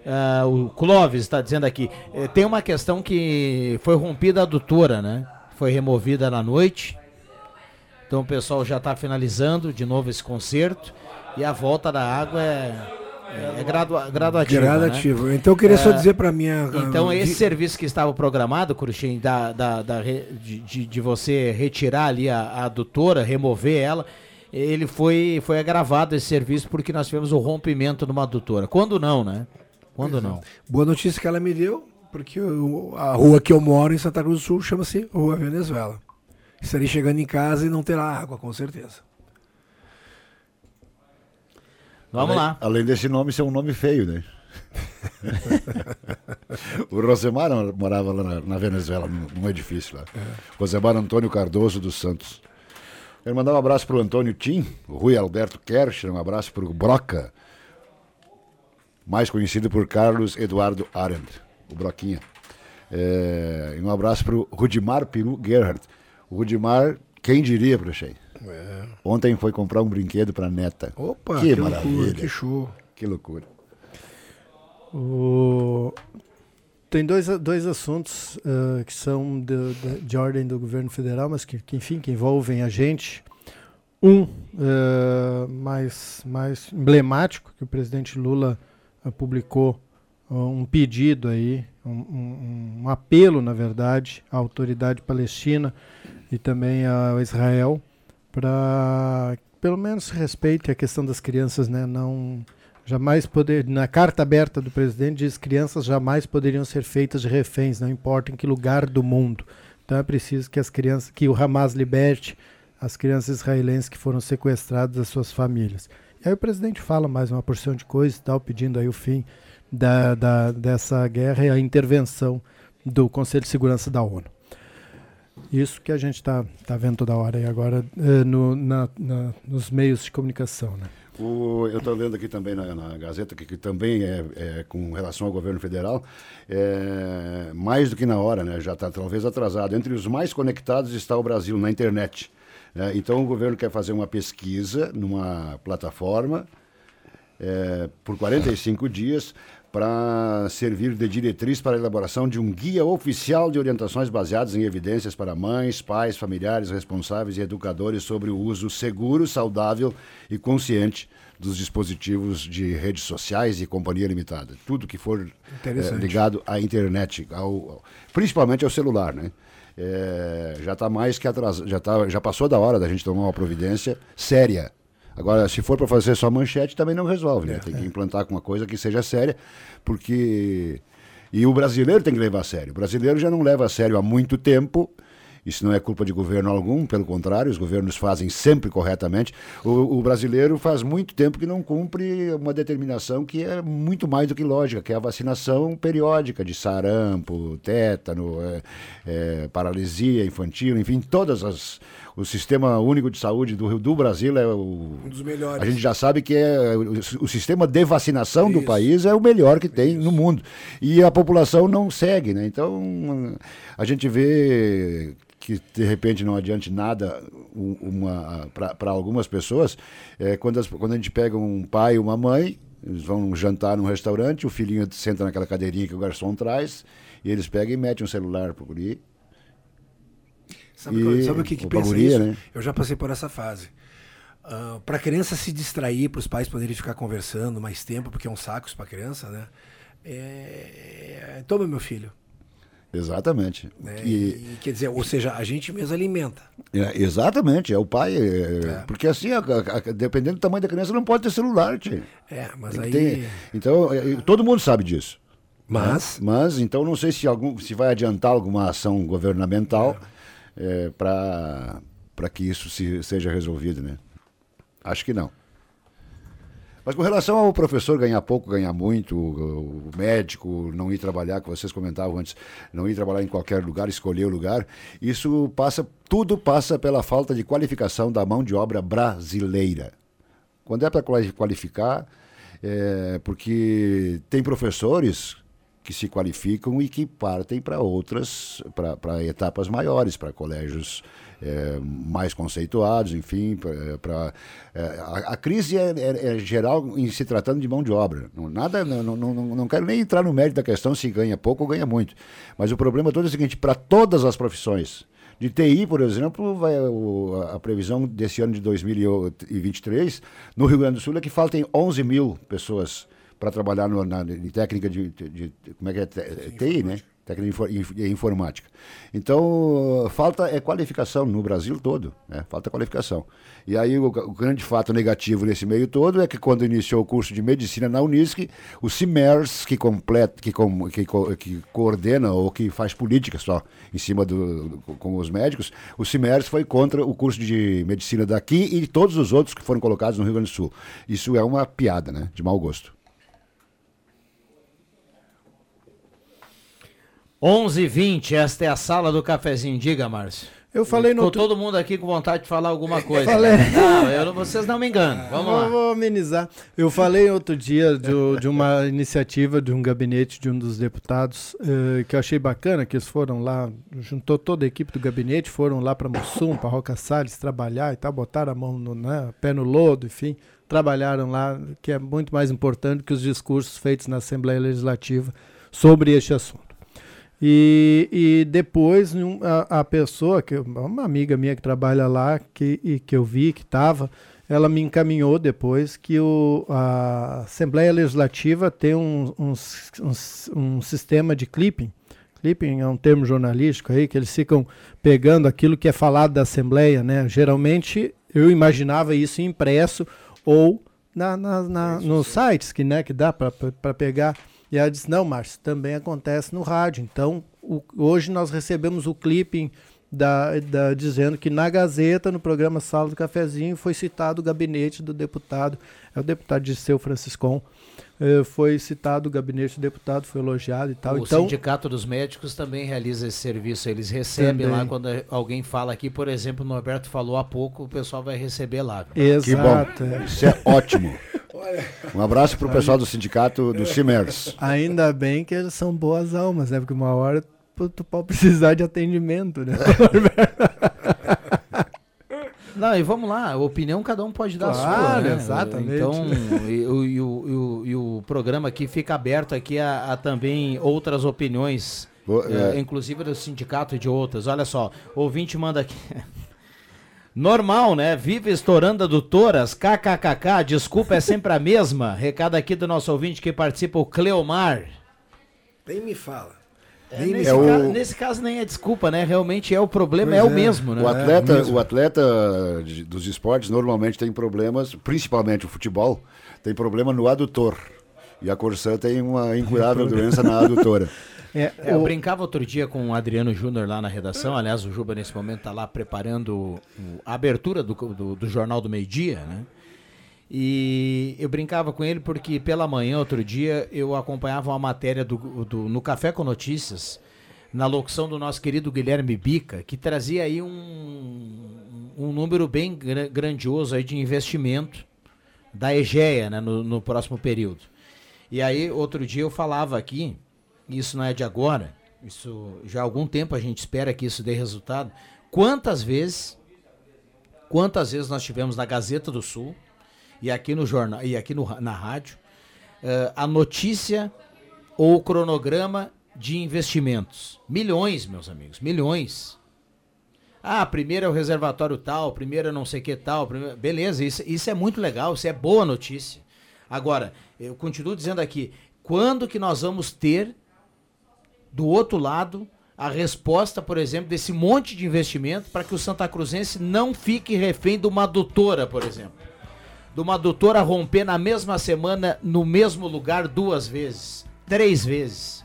Ah, o Clóvis está dizendo aqui. eh, tem uma questão que foi rompida a adutora, né? Foi removida na noite. Então o pessoal já está finalizando de novo esse concerto. E a volta da água é, é, é gradua. Gradativo. né? Então eu queria só É, dizer para minha. Então esse serviço que estava programado, Cruxem, da, da, da de, de- de você retirar ali a, a adutora, remover ela, ele foi, foi agravado esse serviço porque nós tivemos o rompimento de uma adutora. Quando não, né? Quando não. Boa notícia que ela me deu, porque eu- a rua que eu moro em Santa Cruz do Sul chama-se Rua Venezuela. Estarei chegando em casa e não terá água, com certeza. Vamos além, lá. Além desse nome ser um nome feio, né? [laughs] o Rosemar morava lá na, na Venezuela, num, num edifício lá. Rosemar Antônio Cardoso dos Santos. Quero mandar um abraço pro Antônio Tim, o Rui Alberto Kercher, um abraço pro Broca, mais conhecido por Carlos Eduardo Arendt, o Broquinha. É, e um abraço pro Rudimar Peru Gerhardt. O Rudimar, quem diria, Prochei? Ontem foi comprar um brinquedo pra neta. Opa, que, que loucura, maravilha. que show. Que loucura. O- Tem dois, dois assuntos ah, que são de, de- de ordem do governo federal, mas que, que, enfim, que envolvem a gente. Um ah, mais, mais emblemático, que o presidente Lula ah, publicou um pedido aí, um, um- um apelo, na verdade, à autoridade palestina e também a Israel para pelo menos respeite a questão das crianças, né? Não jamais poder na carta aberta do presidente diz crianças jamais poderiam ser feitas de reféns, não importa em que lugar do mundo. Então é preciso que as crianças, que o Hamas liberte as crianças israelenses que foram sequestradas das suas famílias. E aí o presidente fala mais uma porção de coisas tal, pedindo aí o fim da, da, dessa guerra e a intervenção do Conselho de Segurança da ONU. Isso que a gente está tá vendo toda hora aí agora eh, no, na- na- nos meios de comunicação, né? O- eu estou lendo aqui também na, na Gazeta, que, que também é, é com relação ao governo federal, é, mais do que na hora, né? já está talvez atrasado. Entre os mais conectados está o Brasil na internet. né? Então o governo quer fazer uma pesquisa numa plataforma é, por 45 dias para servir de diretriz para a elaboração de um guia oficial de orientações baseadas em evidências para mães, pais, familiares, responsáveis e educadores sobre o uso seguro, saudável e consciente dos dispositivos de redes sociais e companhia limitada. Tudo que for é, ligado à internet, ao- principalmente ao celular, né? É, já está mais que atrasado, já, tá, já passou da hora da gente tomar uma providência séria. Agora, se for para fazer só manchete, também não resolve, né? Tem que implantar uma coisa que seja séria, porque. E o brasileiro tem que levar a sério. O brasileiro já não leva a sério há muito tempo. Isso não é culpa de governo algum, pelo contrário, os governos fazem sempre corretamente. O, o brasileiro faz muito tempo que não cumpre uma determinação que é muito mais do que lógica, que é a vacinação periódica de sarampo, tétano, é, é, paralisia infantil, enfim, todas as. O sistema único de saúde do, do Brasil é o. Um dos melhores. A gente já sabe que é, o, o sistema de vacinação do país é o melhor que tem no mundo. E a população não segue, né? Então, a gente vê que de repente não adiante nada uma para algumas pessoas, é, quando, as- quando a gente pega um pai e uma mãe, eles vão jantar num restaurante, o filhinho senta naquela cadeirinha que o garçom traz, e eles pegam e metem um celular pro guri. Sabe, E- sabe o que, que pensa guria, isso? né? Eu já passei por essa fase. para a criança se distrair, para os pais poderem ficar conversando mais tempo, porque é um saco isso para a criança, né? É... Toma, meu filho. Exatamente. né? E- E, quer dizer, ou seja, a gente mesmo alimenta. É, exatamente, é o pai. é, Porque assim, a- a- dependendo do tamanho da criança, não pode ter celular, tio. É, mas Tem aí. ter- então, é, é, todo mundo sabe disso. Mas? né? Mas, então, não sei se, algum, se vai adiantar alguma ação governamental é, para que isso se, seja resolvido, né? Acho que não. Mas com relação ao professor ganhar pouco, ganhar muito, o, médico não ir trabalhar, que vocês comentavam antes, não ir trabalhar em qualquer lugar, escolher o lugar, isso passa, tudo passa pela falta de qualificação da mão de obra brasileira. Quando é para qualificar, é porque tem professores que se qualificam e que partem para outras, para etapas maiores, para colégios é, mais conceituados, enfim, para a, a crise é, é- é geral em se tratando de mão de obra. Não, nada, não, não, não, quero nem entrar no mérito da questão se ganha pouco ou ganha muito. Mas o problema todo é o seguinte: para todas as profissões, de TI, por exemplo, vai, o- a previsão desse ano de 2023, no Rio Grande do Sul, é que faltem 11 mil pessoas para trabalhar no, na, em técnica de, de- de- Como é que é? TI, né? Técnica de infor- inf- de informática. Então, falta é qualificação no Brasil todo, né? Falta qualificação. E aí, o, o grande fato negativo nesse meio todo é que, quando iniciou o curso de medicina na Unisc, o CIMERS, que, completa, que, com- que, que coordena ou que faz política só em cima do- com os médicos, o CIMERS foi contra o curso de medicina daqui e todos os outros que foram colocados no Rio Grande do Sul. Isso é uma piada, né? De mau gosto. 11h20, esta é a sala do cafezinho. Diga, Márcio. Eu falei no Ficou todo mundo aqui com vontade de falar alguma [laughs] coisa. Falei. Não, eu vocês não me enganam. Vamos Vou- lá. Vou amenizar. Eu falei outro dia de, de uma [laughs] iniciativa de um gabinete de um dos deputados eh, que eu achei bacana, que eles foram lá, juntou toda a equipe do gabinete, foram lá para Mussum, para Roca Salles, trabalhar e tal, botaram a mão no né, pé no lodo, enfim, trabalharam lá, que é muito mais importante que os discursos feitos na Assembleia Legislativa sobre este assunto. E, e depois a, a pessoa, que uma amiga minha que trabalha lá, que, e que eu vi que estava, ela me encaminhou depois que o, a Assembleia Legislativa tem um, um, um um sistema de clipping. Clipping é um termo jornalístico aí, que eles ficam pegando aquilo que é falado da Assembleia, né? Geralmente eu imaginava isso impresso ou na, na, na- nos sites que, né, que dá para pegar. E ela disse, não, Márcio, também acontece no rádio. Então, o- hoje nós recebemos o clipping da, da- dizendo que na Gazeta, no programa Sala do Cafezinho, foi citado o gabinete do deputado, é o deputado Disseu Franciscon, foi citado o gabinete do deputado, foi elogiado e tal. O então, Sindicato dos Médicos também realiza esse serviço. Eles recebem Também. lá quando alguém fala aqui, por exemplo, o Norberto falou há pouco, o pessoal vai receber lá. Que bom. Isso é ótimo. Um abraço pro Olha. pessoal do sindicato do Cimers. Ainda bem que eles são boas almas, né? Porque uma hora tu pode precisar de atendimento, né? [laughs] Não, e vamos lá, a opinião cada um pode dar a sua, Claro, né? exatamente. Então, e, o- e o, e o- e o programa aqui fica aberto aqui a, a também outras opiniões, Bo- eh, é. inclusive do sindicato e de outras. Olha só, o ouvinte manda aqui. [laughs] Normal, né? Vive estourando adutoras, kkkk, desculpa é sempre a mesma. Recado aqui do nosso ouvinte que participa, o Cleomar. Nem me fala. É, nesse, É o- ca- nesse caso nem é desculpa, né? Realmente é o problema, é, o mesmo, né? O atleta, É mesmo. o atleta de- dos esportes normalmente tem problemas, principalmente o futebol, tem problema no adutor. E a Corsã tem uma incurável doença na adutora. [laughs] É, eu brincava outro dia com o Adriano Júnior lá na redação. Aliás, o Juba nesse momento está lá preparando o- a abertura do, do, do Jornal do Meio Dia, né? E eu brincava com ele porque pela manhã, outro dia, eu acompanhava uma matéria do, do- no Café com Notícias, na locução do nosso querido Guilherme Bica, que trazia aí um, um número bem gra- grandioso aí de investimento da EGEA né, no, no próximo período. E aí, outro dia eu falava aqui, isso não é de agora, isso já há algum tempo a gente espera que isso dê resultado. Quantas vezes, quantas vezes nós tivemos na Gazeta do Sul e aqui no jornal e aqui no, na rádio eh, a notícia ou o cronograma de investimentos? Milhões, meus amigos, milhões. Ah, primeiro é o reservatório tal, primeiro é não sei que tal. primeiro- Beleza, isso, isso é muito legal, isso é boa notícia. Agora, eu continuo dizendo aqui, quando que nós vamos ter do outro lado a resposta, por exemplo, desse monte de investimento para que o Santa Cruzense não fique refém de uma adutora, por exemplo. De uma adutora romper na mesma semana, no mesmo lugar, duas vezes, três vezes.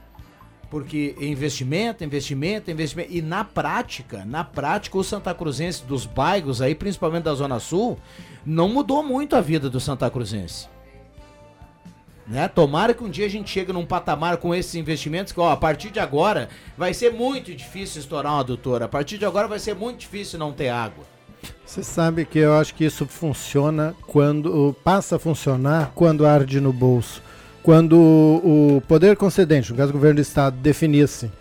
Porque investimento, investimento, investimento. E na prática, na prática, o Santa Cruzense dos bairros aí, principalmente da Zona Sul, não mudou muito a vida do Santa Cruzense. Né? Tomara que um dia a gente chegue num patamar com esses investimentos que, ó, a partir de agora vai ser muito difícil estourar uma adutora. A partir de agora vai ser muito difícil não ter água. Você sabe que eu acho que isso funciona quando passa a funcionar quando arde no bolso. Quando o poder concedente, no caso o governo do estado, definisse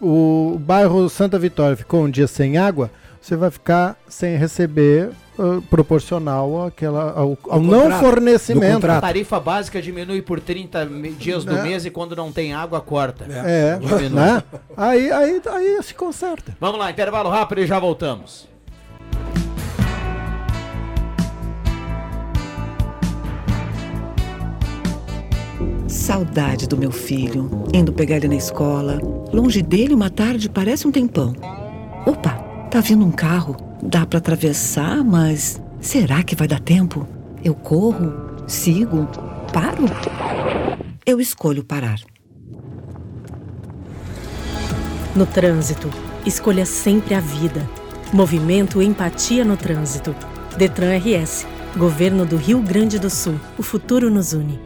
o bairro Santa Vitória ficou um dia sem água, você vai ficar sem receber ah, proporcional àquela, ao, ao não contrato. fornecimento. A tarifa básica diminui por 30 me- dias do Né? mês e quando não tem água, corta. É, Diminui. né? Aí, aí, aí se conserta. Vamos lá, intervalo rápido e já voltamos. Saudade do meu filho, indo pegar ele na escola. Longe dele, uma tarde parece um tempão. Opa, tá vindo um carro. Dá pra atravessar, mas será que vai dar tempo? Eu corro? Sigo? Paro? Eu escolho parar. No trânsito, escolha sempre a vida. Movimento Empatia no Trânsito. Detran RS. Governo do Rio Grande do Sul. O futuro nos une.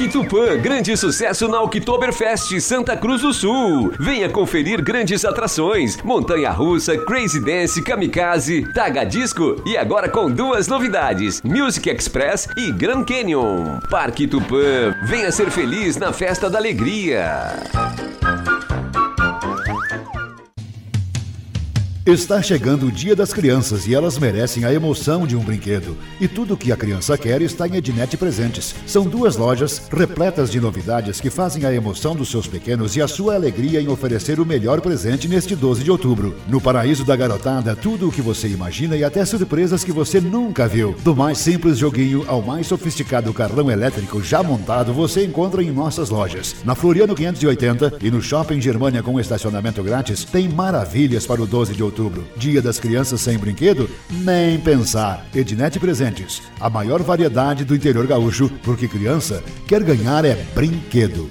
Parque Tupã, grande sucesso na Oktoberfest Santa Cruz do Sul. Venha conferir grandes atrações: Montanha Russa, Crazy Dance, Kamikaze, Taga Disco e agora com duas novidades: Music Express e Grand Canyon. Parque Tupã, venha ser feliz na festa da alegria. Está chegando o Dia das Crianças e elas merecem a emoção de um brinquedo. E tudo o que a criança quer está em Ednet Presentes. São duas lojas repletas de novidades que fazem a emoção dos seus pequenos e a sua alegria em oferecer o melhor presente neste 12 de outubro. No paraíso da garotada, tudo o que você imagina e até surpresas que você nunca viu. Do mais simples joguinho ao mais sofisticado carrão elétrico já montado, você encontra em nossas lojas. Na Floriano 580 e no Shopping Germania com estacionamento grátis, tem maravilhas para o 12 de outubro. Dia das Crianças sem brinquedo? Nem pensar. Ednet Presentes, a maior variedade do interior gaúcho, porque criança quer ganhar é brinquedo.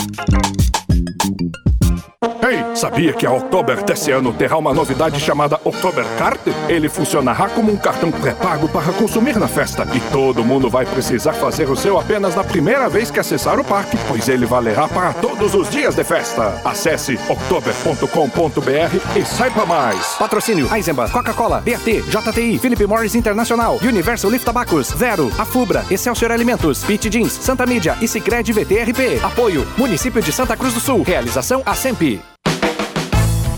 あっ。Ei, sabia que a Oktober desse ano terá uma novidade chamada Oktober Card? Ele funcionará como um cartão pré-pago para consumir na festa e todo mundo vai precisar fazer o seu apenas na primeira vez que acessar o parque, pois ele valerá para todos os dias de festa. Acesse oktober.com.br e saiba mais. Patrocínio Eisenbach, Coca-Cola, BAT, JTI, Philip Morris Internacional, Universal Lift Tabacos, Zero, Afubra, Excelsior Alimentos, Pit Jeans, Santa Mídia e Sicredi VTRP. Apoio, Município de Santa Cruz do Sul. Realização ASEMP.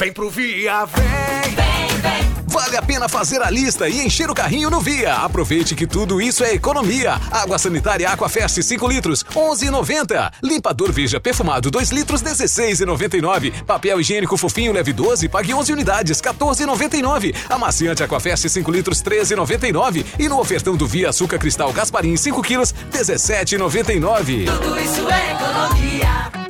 Vem pro Via, vem! Vem, vem! Vale a pena fazer a lista e encher o carrinho no Via. Aproveite que tudo isso é economia. Água sanitária Aquafest 5 litros, 11,90. Limpador Veja perfumado 2 litros, 16,99. Papel higiênico fofinho leve 12, pague 11 unidades, 14,99. Amaciante Aquafest 5 litros, 13,99. E no ofertão do Via Açúcar Cristal Gasparim 5 quilos, 17,99. Tudo isso é economia.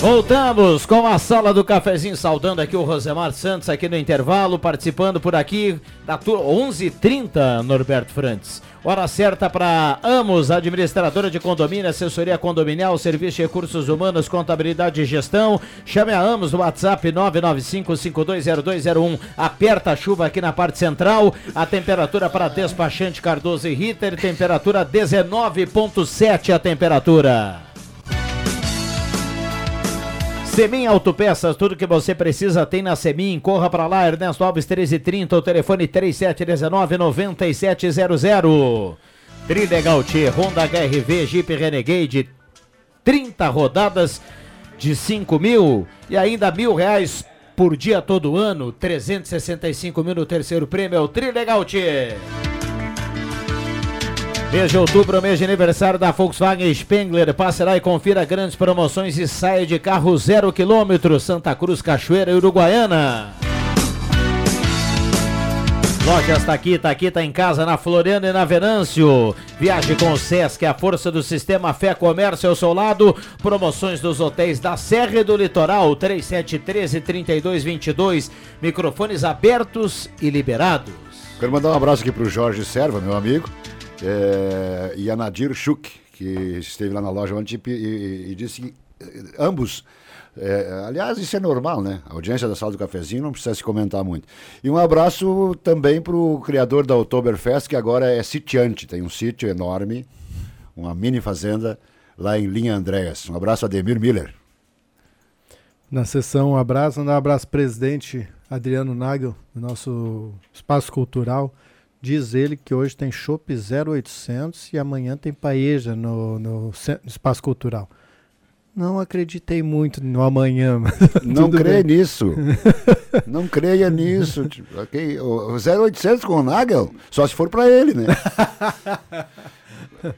Voltamos com a sala do cafezinho, saudando aqui o Rosemar Santos aqui no intervalo, participando por aqui da turma 11:30 Norberto Frantes. Hora certa para Amos, administradora de condomínio, assessoria condominial, serviço de recursos humanos, contabilidade e gestão. Chame a Amos no WhatsApp 995520201. Aperta a chuva aqui na parte central. A temperatura para despachante Cardoso e Ritter, temperatura 19.7 a temperatura. Semin Autopeças, tudo que você precisa tem na Semin. Corra para lá, Ernesto Alves 1330, o telefone 3719-9700. Trilegal T, Honda HRV, Jeep Renegade, 30 rodadas de 5 mil e ainda mil reais por dia todo ano, 365 mil no terceiro prêmio, é o Trilegal T. Mês de outubro, mês de aniversário da Volkswagen Spengler. Passe lá e confira grandes promoções e saia de carro zero quilômetro. Santa Cruz, Cachoeira e Uruguaiana. Lojas Taquita, aqui tá em casa na Floriano e na Venâncio. Viaje com o Sesc, a força do sistema Fé Comércio ao seu lado. Promoções dos hotéis da Serra e do Litoral, 3713-3222. Microfones abertos e liberados. Quero mandar um abraço aqui pro Jorge Serva, meu amigo, é, e a Nadir Schuch, que esteve lá na loja ontem e, e- e disse que eh, ambos. é, aliás, isso é normal, né? A audiência da sala do cafezinho não precisa se comentar muito. E um abraço também para o criador da Oktoberfest, que agora é sitiante, tem um sítio enorme, uma mini fazenda lá em Linha Andréas. Um abraço a Demir Miller. Na sessão, um abraço, um abraço presidente Adriano Nagel, do nosso espaço cultural. Diz ele que hoje tem chopp 0800 e amanhã tem paeja no, no espaço cultural. Não acreditei muito no amanhã. [laughs] Não creia bem. nisso. [laughs] Não creia nisso. Tipo, ok, O o 0800 com o Nagel, só se for para ele, né? [laughs]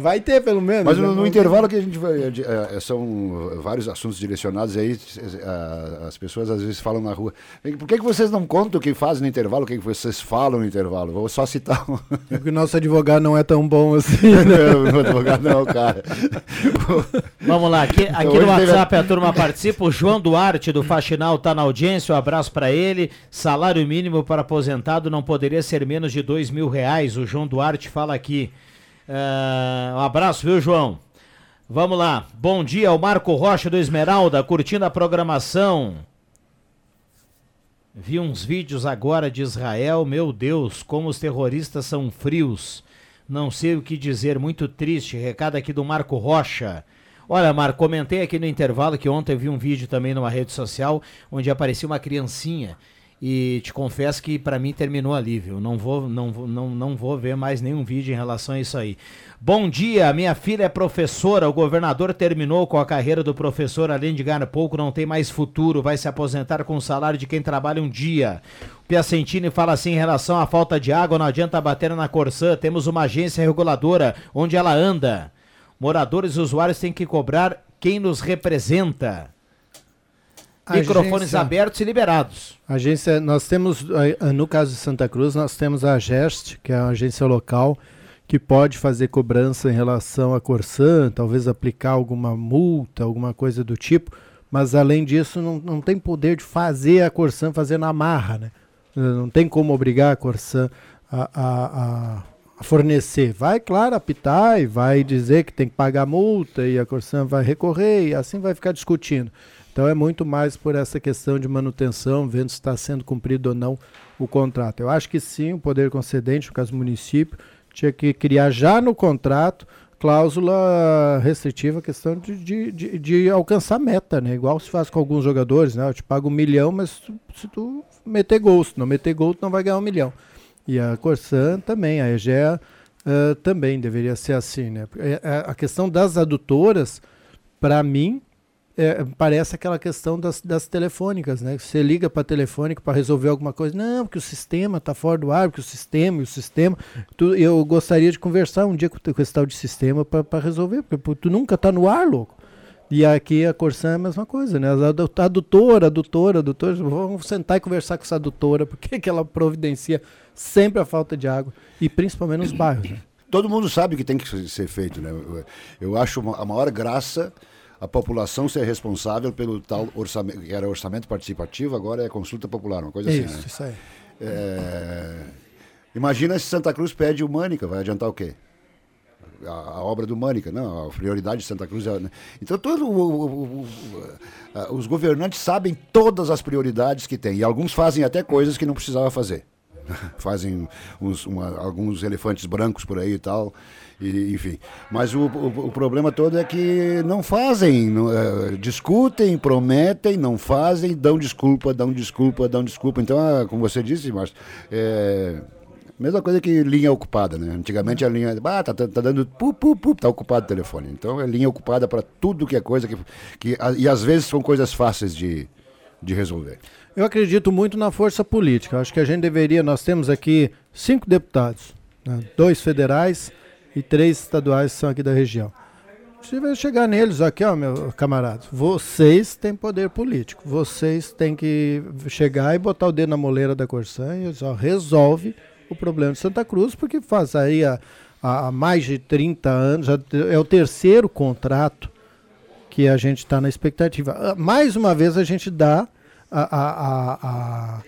Vai- ter pelo menos. Mas né? no, no intervalo que a gente vai. de- eh, são vários assuntos direcionados aí, eh, as pessoas às vezes falam na rua. "Vem, Por que, que vocês não contam o que fazem no intervalo, o que, que vocês falam no intervalo? Vou só citar um. Porque o nosso advogado não é tão bom [laughs] assim. né? Não, meu advogado não, cara. [laughs] Vamos lá, aqui, aqui Hoje no teve- WhatsApp a turma participa. O João Duarte do Faxinal tá na audiência. Um abraço para ele. Salário mínimo para aposentado não poderia ser menos de dois mil reais. O João Duarte fala aqui. Ah, um abraço, viu, João? Vamos lá. Bom dia, o Marco Rocha do Esmeralda, curtindo a programação. Vi uns vídeos agora de Israel. Meu Deus, como os terroristas são frios. Não sei o que dizer, muito triste. Recado aqui do Marco Rocha. Olha, Marco, comentei aqui no intervalo que ontem eu vi um vídeo também numa rede social onde aparecia uma criancinha. E te confesso que para mim terminou ali, viu? Não vou, não, vou- não, não vou ver mais nenhum vídeo em relação a isso aí. Bom dia, minha filha é professora. O governador terminou com a carreira do professor, além de ganhar pouco, não tem mais futuro. Vai se aposentar com o salário de quem trabalha um dia. Piacentini fala assim em relação à falta de água, não adianta bater na Corsã. Temos uma agência reguladora onde ela anda. Moradores e usuários têm que cobrar quem nos representa. Microfones Agência- abertos e liberados. Agência, nós temos, eh, no caso de Santa Cruz, nós temos a GEST, que é a agência local, que pode fazer cobrança em relação à Corsan, talvez aplicar alguma multa, alguma coisa do tipo, mas além disso não, não tem poder de fazer a Corsan fazer na marra, né? Eh, Não tem como obrigar a Corsan a, a- a- a fornecer. Vai, claro, apitar e vai dizer que tem que pagar multa e a Corsan vai recorrer e assim vai ficar discutindo. Então é muito mais por essa questão de manutenção, vendo se está sendo cumprido ou não o contrato. Eu acho que sim, o poder concedente, no caso do município, tinha que criar já no contrato cláusula restritiva, questão de, de, de, de alcançar meta, né? Igual se faz com alguns jogadores, né? Eu te pago um milhão, mas tu- se tu meter gol, se não meter gol, tu não vai ganhar um milhão. E a Corsan também, a EGEA eh, também deveria ser assim, né? É- é- A questão das adutoras, para mim, é, parece aquela questão das, das telefônicas, né? Você liga para telefônica para resolver alguma coisa. Não, porque o sistema está fora do ar, porque o sistema o sistema. Tu, eu gostaria de conversar um dia com, com esse tal de sistema para resolver, porque tu nunca está no ar, louco. E aqui a Corsan é a mesma coisa, né? A adutora, adutora, adutora, vamos sentar e conversar com essa adutora, [laughs] porque que ela providencia sempre a falta de água, e principalmente nos bairros, né? Todo mundo sabe o que tem que ser feito, né? Eu- acho a maior graça a população ser responsável pelo tal orçamento, que era orçamento participativo, agora é consulta popular, uma coisa Isso, assim. né? isso aí. É, imagina se Santa Cruz pede o Mânica, vai adiantar o quê? A, a obra do Mânica, não, a prioridade de Santa Cruz é. né? Então, todo o- o- o- a- os governantes sabem todas as prioridades que tem, e alguns fazem até coisas que não precisava fazer. [laughs] fazem uns- uma- alguns elefantes brancos por aí e tal, e, enfim. Mas o, o- o problema todo é que não fazem, não, é, discutem, prometem, não fazem, dão desculpa, dão desculpa, dão desculpa. Então, ah, como você disse, Márcio, é, mesma coisa que linha ocupada, né? Antigamente a linha, ah, tá, tá- tá dando pu, pu, pu, tá ocupado o telefone. Então é linha ocupada para tudo que é coisa que, que e às vezes são coisas fáceis de, de resolver. Eu acredito muito na força política. Acho que a gente deveria. Nós temos aqui cinco deputados, né? dois federais e três estaduais são aqui da região. Se vai chegar neles aqui, ó, meus camaradas, vocês têm poder político. Vocês têm que chegar e botar o dedo na moleira da Corsã e só resolve o problema de Santa Cruz, porque faz aí há, há mais de 30 anos, é o terceiro contrato que a gente está na expectativa. Ah, Mais uma vez a gente dá a, a- a- a-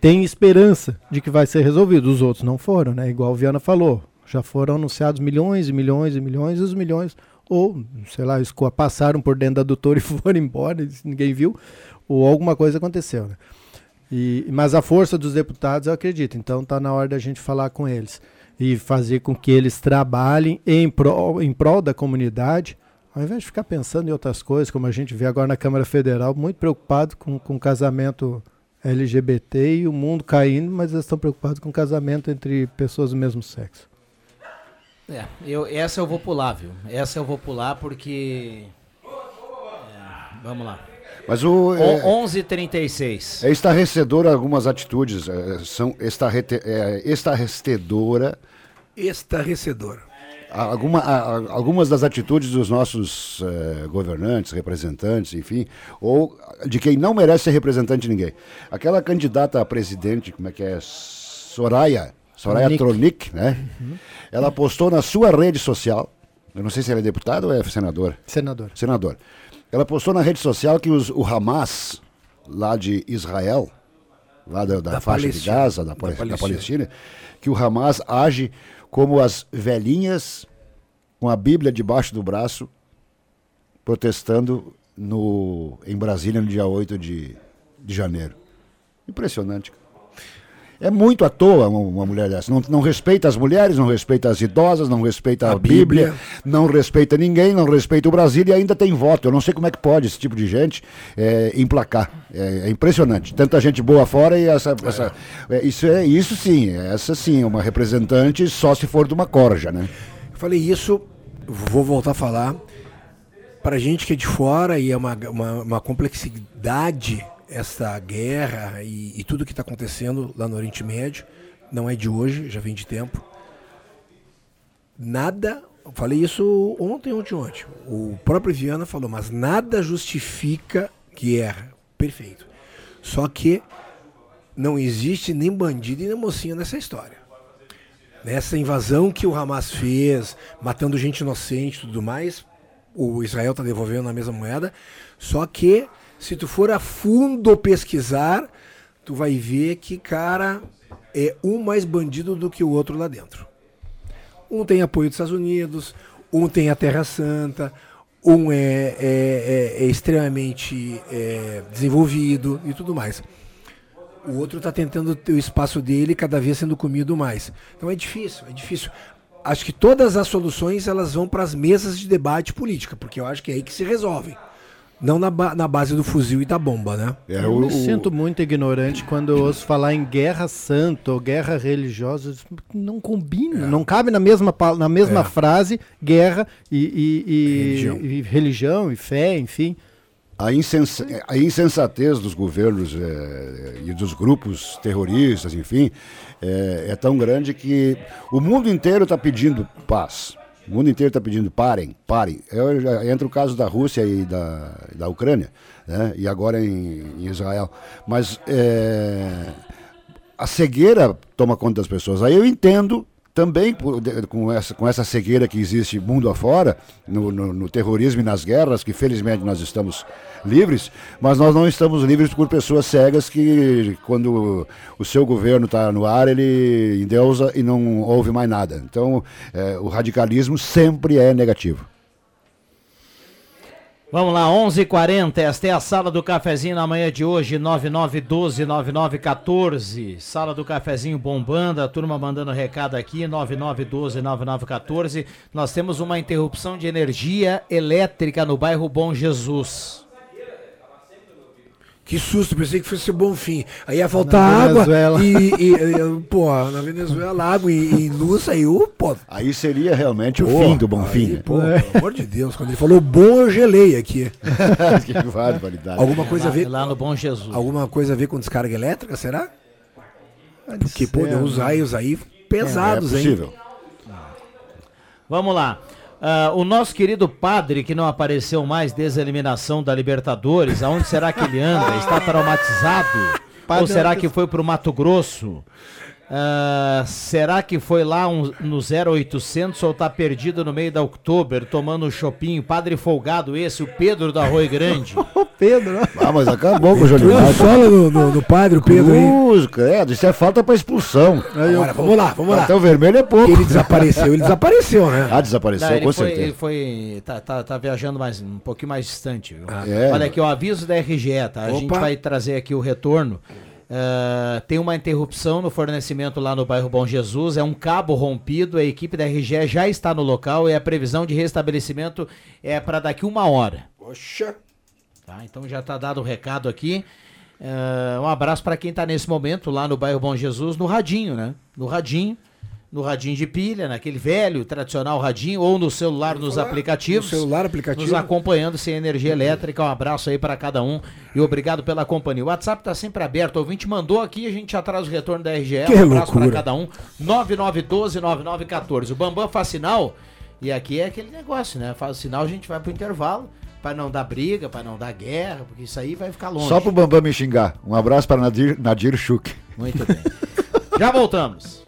tem esperança de que vai ser resolvido. Os outros não foram, né? Igual o Viana falou. Já foram anunciados milhões e milhões e milhões, e os milhões, ou, sei lá, esco- passaram por dentro da adutora [laughs] e foram embora, e ninguém viu, ou alguma coisa aconteceu. Né? E, mas a força dos deputados, eu acredito. Então está na hora da gente falar com eles e fazer com que eles trabalhem em prol, em prol da comunidade, ao invés de ficar pensando em outras coisas, como a gente vê agora na Câmara Federal, muito preocupado com, com casamento LGBT e o mundo caindo, mas eles estão preocupados com casamento entre pessoas do mesmo sexo. É, eu, essa eu vou pular, viu? Essa eu vou pular porque. É, vamos lá. Mas o. é- O- 11:36. É estarrecedora algumas atitudes, é, são estarrete, é, estarrecedora Estarrecedor. alguma, algumas das atitudes dos nossos eh, governantes, representantes, enfim, ou de quem não merece ser representante de ninguém. Aquela candidata a presidente, como é que é? Soraya, Soraya Tronic. Né? Ela postou na sua rede social, eu não sei se ela é deputada ou é senadora. Senador. Senador. Ela postou na rede social que os- o Hamas, lá de Israel, lá da, da Da faixa de Palestina. Gaza, da, Da Pal- da Palestina. Palestina, que o Hamas age como as velhinhas com a Bíblia debaixo do braço, protestando no, em Brasília no dia 8 de, de janeiro. Impressionante. É muito à toa uma, mulher dessa. Não, não respeita as mulheres, não respeita as idosas, não respeita a, A Bíblia, Bíblia. não respeita ninguém, não respeita o Brasil e ainda tem voto. Eu não sei como é que pode esse tipo de gente é, emplacar. É, é impressionante. Tanta gente boa fora e essa. essa é, isso, é, isso sim, essa sim, é uma representante só se for de uma corja, né? Eu falei isso, vou voltar a falar. Pra gente que é de fora e é uma, uma, uma complexidade essa guerra e, e tudo que está acontecendo lá no Oriente Médio, não é de hoje, já vem de tempo. Nada, falei isso ontem, ontem, ontem. O próprio Viana falou, mas nada justifica guerra. Perfeito. Só que não existe nem bandido e nem mocinha nessa história nessa invasão que o Hamas fez, matando gente inocente e tudo mais, o Israel está devolvendo na mesma moeda. Só que, se tu for a fundo pesquisar, tu vai ver que, cara, é um mais bandido do que o outro lá dentro. Um tem apoio dos Estados Unidos, um tem a Terra Santa, um é, é- é- é extremamente é, desenvolvido e tudo mais. O outro está tentando ter o espaço dele cada vez sendo comido mais. Então é difícil, é difícil. Acho que todas as soluções elas vão para as mesas de debate política, porque eu acho que é aí que se resolvem. Não na, ba- na base do fuzil e da bomba, né? eu me sinto muito ignorante quando eu ouço falar em guerra santa ou guerra religiosa. Não combina, não cabe na mesma, na mesma É. frase guerra e, e- e- Religião. e religião e fé, enfim. A, insens- a insensatez dos governos eh, e dos grupos terroristas, enfim, eh, é tão grande que o mundo inteiro está pedindo paz. O mundo inteiro está pedindo parem, parem. Eu entra o caso da Rússia e da, da Ucrânia, né? e agora em, em Israel. Mas eh, a cegueira toma conta das pessoas. Aí eu entendo também com essa, com essa cegueira que existe mundo afora, no, no, no terrorismo e nas guerras, que felizmente nós estamos livres, mas nós não estamos livres por pessoas cegas que, quando o seu governo está no ar, ele endeusa e não ouve mais nada. Então, eh, o radicalismo sempre é negativo. Vamos lá, 11:40. h 40 esta é a sala do cafezinho na manhã de hoje, 9912-9914. Sala do cafezinho bombando, a turma mandando recado aqui, 9912-9914. Nós temos uma interrupção de energia elétrica no bairro Bom Jesus. Que susto, pensei que fosse bom fim. Aí ia faltar Na água Venezuela. e, e, e, pô, na Venezuela água e, e luz aí, pô. Aí seria realmente o Pô, fim do bom aí, fim. né? Pô, pelo amor de Deus, quando ele falou bom, eu gelei aqui. [laughs] que barbaridade. Alguma coisa a Lá- ver. lá no Bom Jesus. Alguma coisa a ver com descarga elétrica, será? Porque, ser, pô, deu uns né? raios aí pesados, É hein? possível. Vamos lá. Ah, o nosso querido padre, que não apareceu mais desde a eliminação da Libertadores, aonde será que ele anda? Está traumatizado? Padre Ou será que foi pro Mato Grosso? Ah, será que foi lá um- no 0800 ou tá perdido no meio da Oktober, tomando um chopinho? Padre folgado esse, o Pedro do Arroio Grande. [laughs] O Pedro, né? Ah, mas acabou com o Jolimar. solo no, no, no padre, o Pedro aí. Cruz, credo, isso é falta pra expulsão. Agora, vamos lá, vamos lá. Até o vermelho é pouco. Ele desapareceu, ele desapareceu, né? Ah, desapareceu, Não, com foi, certeza. ele foi tá, tá, tá viajando mais, um pouquinho mais distante. viu? é? Olha aqui, o aviso da RGE, tá? A gente Opa. vai trazer aqui o retorno. Ah, tem uma interrupção no fornecimento lá no bairro Bom Jesus, é um cabo rompido, a equipe da RGE já está no local e a previsão de restabelecimento é para daqui uma hora. Poxa. Tá? Então já está dado o recado aqui. Ah, um abraço para quem está nesse momento lá no bairro Bom Jesus, no radinho, né? No radinho, no radinho de pilha, naquele velho, tradicional radinho, ou no celular, nos aplicativos. no celular, aplicativo. Nos acompanhando sem energia elétrica. Um abraço aí para cada um e obrigado pela companhia. O WhatsApp está sempre aberto. O ouvinte mandou aqui, a gente já traz o retorno da RGE. Que um abraço para cada um. 9912-9914. O Bambam faz sinal. E aqui é aquele negócio, né? Faz sinal, a gente vai pro intervalo. Pra não dar briga, pra não dar guerra, porque isso aí vai ficar longe. Só pro Bambam me xingar. Um abraço para Nadir, Nadir Schuch. Muito bem. Já voltamos. [laughs]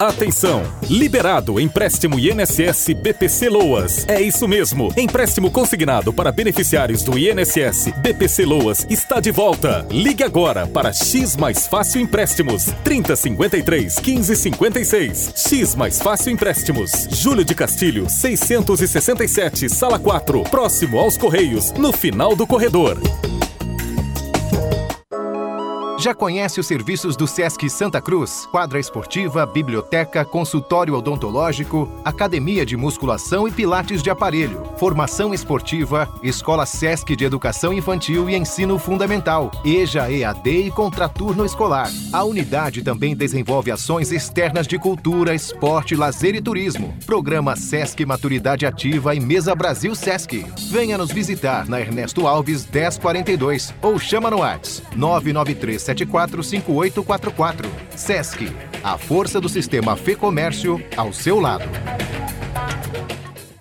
Atenção! Liberado empréstimo INSS BPC Loas. É isso mesmo. Empréstimo consignado para beneficiários do INSS BPC Loas está de volta. Ligue agora para X Mais Fácil Empréstimos 3053 1556. X Mais Fácil Empréstimos. Júlio de Castilho 667, sala 4, próximo aos Correios, no final do corredor. Já conhece os serviços do Sesc Santa Cruz? Quadra esportiva, biblioteca, consultório odontológico, academia de musculação e pilates de aparelho, formação esportiva, escola Sesc de educação infantil e ensino fundamental, EJA EAD e contraturno escolar. A unidade também desenvolve ações externas de cultura, esporte, lazer e turismo. Programa Sesc Maturidade Ativa e Mesa Brasil Sesc. Venha nos visitar na Ernesto Alves 1042 ou chama no WhatsApp 993 745844. Sesc, a força do sistema Fê Comércio ao seu lado.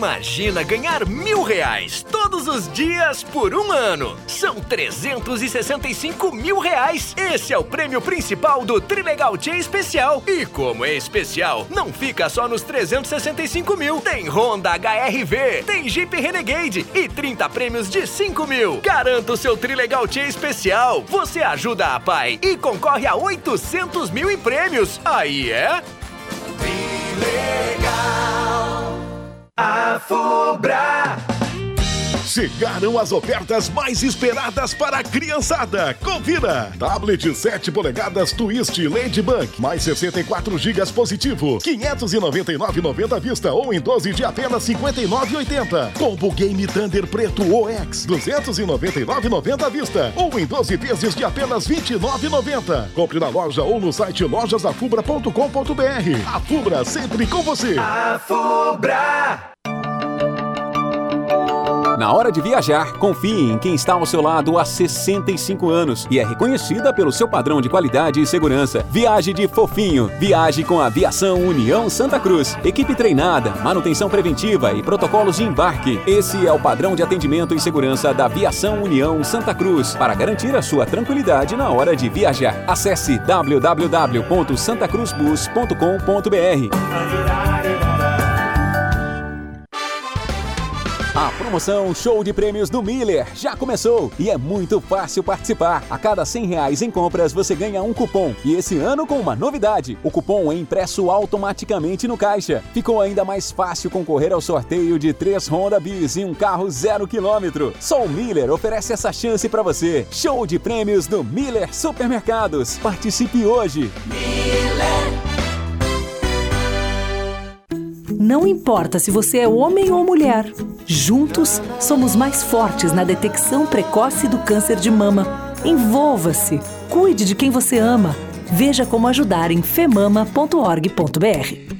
Imagina ganhar mil reais todos os dias por um ano. São 365 mil reais. Esse é o prêmio principal do Trilegal Tia Especial. E como é especial, não fica só nos 365 mil. Tem Honda HRV, tem Jeep Renegade e 30 prêmios de 5 mil. Garanta o seu Trilegal Tia Especial. Você ajuda a pai e concorre a 800 mil em prêmios. Aí é... A Fubra. Chegaram as ofertas mais esperadas para a criançada. Confira! Tablet 7 polegadas Twist Ladybug, mais 64 GB positivo, 599,90 à vista ou em 12 de apenas 59,80. Combo Game Thunder Preto OX, 299,90 à vista ou em 12 vezes de apenas 29,90. Compre na loja ou no site lojasafubra.com.br. A Fubra sempre com você. A Fubra. Na hora de viajar, confie em quem está ao seu lado há 65 anos e é reconhecida pelo seu padrão de qualidade e segurança. Viaje de fofinho. Viaje com a Aviação União Santa Cruz. Equipe treinada, manutenção preventiva e protocolos de embarque. Esse é o padrão de atendimento e segurança da Aviação União Santa Cruz para garantir a sua tranquilidade na hora de viajar. Acesse www.santacruzbus.com.br. A promoção Show de Prêmios do Miller já começou e é muito fácil participar. A cada 100 reais em compras você ganha um cupom. E esse ano com uma novidade: o cupom é impresso automaticamente no caixa. Ficou ainda mais fácil concorrer ao sorteio de três Honda Bis e um carro zero quilômetro. Só o Miller oferece essa chance para você. Show de Prêmios do Miller Supermercados. Participe hoje. Não importa se você é homem ou mulher, juntos somos mais fortes na detecção precoce do câncer de mama. Envolva-se, cuide de quem você ama. Veja como ajudar em femama.org.br.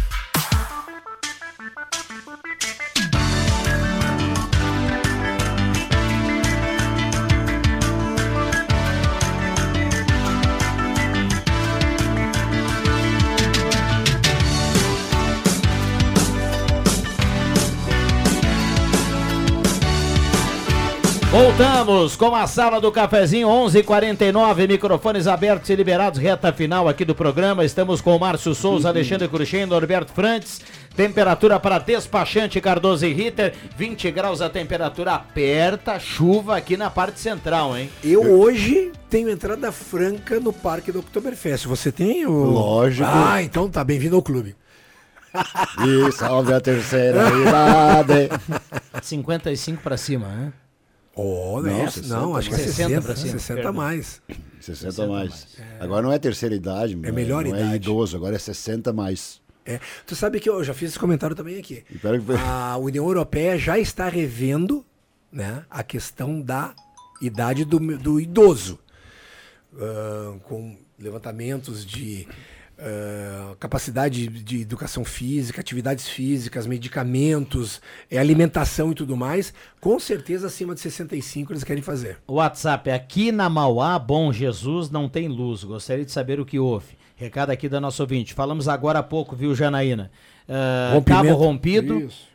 Voltamos com a sala do cafezinho 11:49 microfones abertos e liberados reta final aqui do programa. Estamos com o Márcio Souza, Alexandre Cruxem, Norberto Frantes. Temperatura para despachante Cardoso e Ritter, 20 graus a temperatura aperta, chuva aqui na parte central, hein? Eu hoje tenho entrada franca no Parque do Oktoberfest. Você tem o Lógico. Ah, então tá bem-vindo ao clube. E salve a terceira idade. [laughs] 55 para cima, né? Oh, Não, não, 60 não, acho que é mais. 60, pra cima, 60 perdão. mais. 60 mais. Agora não é terceira idade, É melhor não é idade. idoso, agora é 60 mais. É. Tu sabe que eu já fiz esse comentário também aqui. A União Europeia já está revendo né, a questão da idade do, do idoso. Ah, com levantamentos de ah, capacidade de educação física, atividades físicas, medicamentos, eh, alimentação e tudo mais. Com certeza acima de 65 eles querem fazer. WhatsApp, aqui na Mauá, Bom Jesus, não tem luz. Gostaria de saber o que houve. Recado aqui da nossa ouvinte. Falamos agora há pouco, viu, Janaína? Rompimento. cabo rompido. Isso.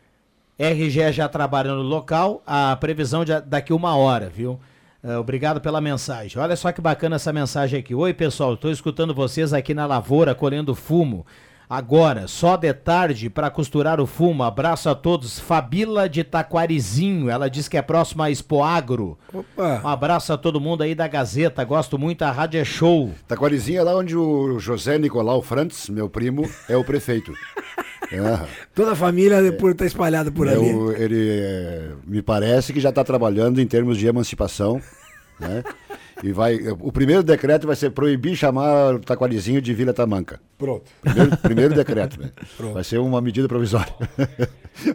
RGE já trabalhando no local. A previsão de daqui uma hora, viu? É, obrigado pela mensagem. Olha só que bacana essa mensagem aqui. Oi, pessoal, estou escutando vocês aqui na lavoura colhendo fumo. Agora, só de tarde para costurar o fumo. Abraço a todos. Fabila de Taquarizinho, ela diz que é próxima a Expoagro. Opa. Um abraço a todo mundo aí da Gazeta. Gosto muito, a rádio é show. Taquarizinho é lá onde o José Nicolau Frantz, meu primo, é o prefeito. [laughs] É. Toda a família por estar espalhada por É ali. ele é, me parece que já está trabalhando em termos de emancipação, né? E vai, o primeiro decreto vai ser proibir chamar o Taquarizinho de Vila Tamanca. Pronto. Primeiro, primeiro decreto, né? Pronto. Vai ser uma medida provisória.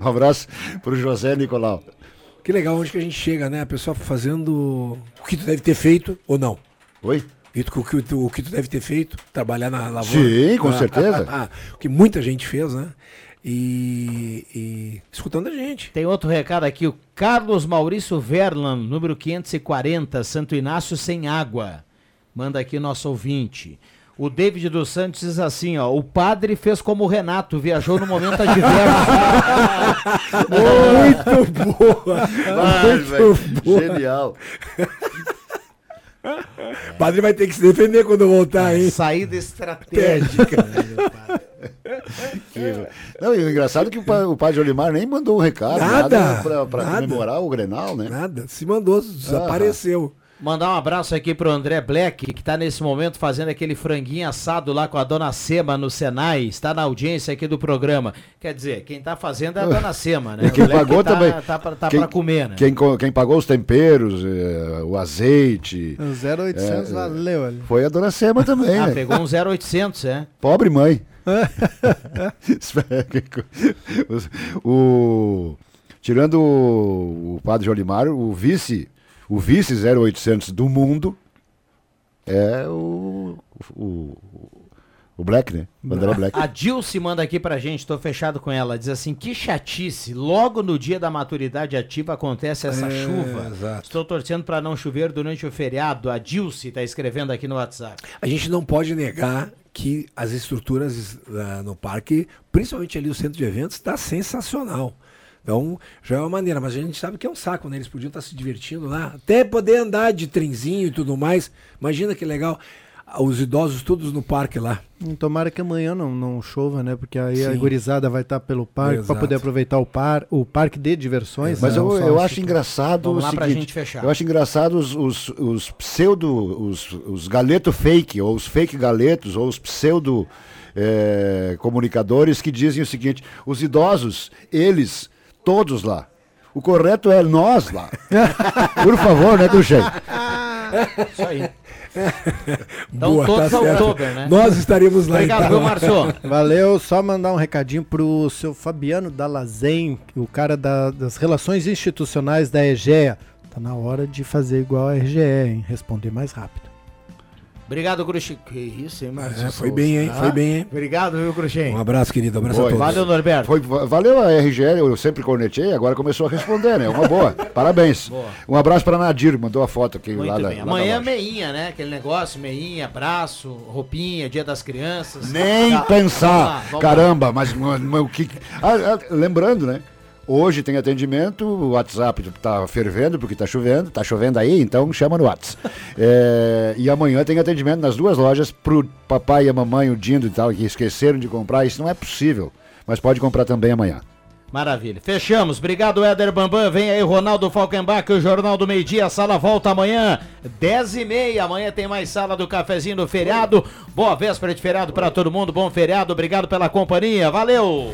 um abraço para o José Nicolau. Que legal onde que a gente chega, né? A pessoa fazendo o que tu deve ter feito ou não. Oi? E tu- o, que tu, o que tu deve ter feito, trabalhar na lavoura. Sim, com Ah, certeza. ah, ah, o que muita gente fez, né? E, e escutando a gente. Tem outro recado aqui, o Carlos Maurício Verlan, número 540, Santo Inácio sem água. Manda aqui nosso ouvinte. O David dos Santos diz assim, ó, o padre fez como o Renato, viajou no momento adverso. [laughs] Muito boa! Vai, muito boa! Genial. O [laughs] padre vai ter que se defender quando voltar, hein? Saída estratégica. Não, e o engraçado é que o, pa- o padre Olimar nem mandou um recado, Nada, nada, para nada. comemorar o Grenal, né? Nada, se mandou, desapareceu. Mandar um abraço aqui pro André Black, que tá nesse momento fazendo aquele franguinho assado lá com a dona Sema no Senai, está na audiência aqui do programa. Quer dizer, quem tá fazendo é a dona Sema, né? E quem O Black pagou tá, também. Tá, pra, tá quem, pra comer, né? Quem, quem pagou os temperos, eh, o azeite. O 0800 É, valeu ali. Foi a dona Sema também. Ah, né? pegou um 0800, é? Pobre mãe. [laughs] [laughs] o, tirando o, o padre Jolimar, o vice, o vice 0800 do mundo é o, o, o Black, né? O André Black. A Dilce manda aqui pra gente, tô fechado com ela, diz assim, que chatice, logo no dia da maturidade ativa acontece essa É, chuva. exato. Estou torcendo pra não chover durante o feriado, a Dilce tá escrevendo aqui no WhatsApp. A gente não pode negar que as estruturas ah, no parque, principalmente ali o centro de eventos, está sensacional. Então, já é uma maneira, mas a gente sabe que é um saco, né? Eles podiam estar se divertindo lá, até poder andar de trenzinho e tudo mais. Imagina que legal. Os idosos todos no parque lá. Hum, Tomara que amanhã não, não chova, né? Porque aí a Sim. gurizada vai estar pelo parque para poder aproveitar o, par, o parque de diversões. Mas né? eu, eu acho engraçado Vamos o lá pra seguinte, gente fechar. eu acho engraçado os, os, os pseudo, os, os galeto fake, ou os fake galetos, ou os pseudo eh, comunicadores que dizem o seguinte, os idosos, eles, todos lá, o correto é nós lá. [laughs] Por favor, né, Cruxem? Isso aí. Então, Boa, todos tá ao certo. outubro, né? Nós estaremos lá Obrigado, então. viu, Márcio? Valeu, só mandar um recadinho pro seu Fabiano Dalazen, o cara da- das relações institucionais da EGEA. Tá na hora de fazer igual a RGE, hein? Responder mais rápido. Obrigado, Cruxem. Que isso, hein, Márcio? É, foi bem, hein? Ah, Foi bem, hein? Obrigado, viu, Cruxem? Um abraço, querido. Um abraço a Foi. todos. Valeu, Norberto. Foi, valeu a RGE, eu sempre cornetei, agora começou a responder, né? Uma boa. [laughs] Parabéns. Boa. Um abraço para Nadir, mandou a foto aqui Muito lá da, bem. lá da Amanhã loja. meinha, né? Aquele negócio, meinha, braço, roupinha, dia das crianças. Nem Tá, vamos lá, pensar. vamos lá. Caramba, mas, mas- mas o que. Ah, ah, lembrando, né? Hoje tem atendimento, o WhatsApp tá fervendo porque tá chovendo, tá chovendo aí, então chama no WhatsApp. [laughs] É, e amanhã tem atendimento nas duas lojas pro papai e a mamãe, o Dindo e tal, que esqueceram de comprar. Isso não é possível, mas pode comprar também amanhã. Maravilha. Fechamos. Obrigado, Éder Bambam. Vem aí, Ronaldo Falkenbach, o Jornal do Meio Dia. A sala volta amanhã, 10 e meia. Amanhã tem mais sala do cafezinho do feriado. Boa véspera de feriado para todo mundo. Bom feriado. Obrigado pela companhia. Valeu!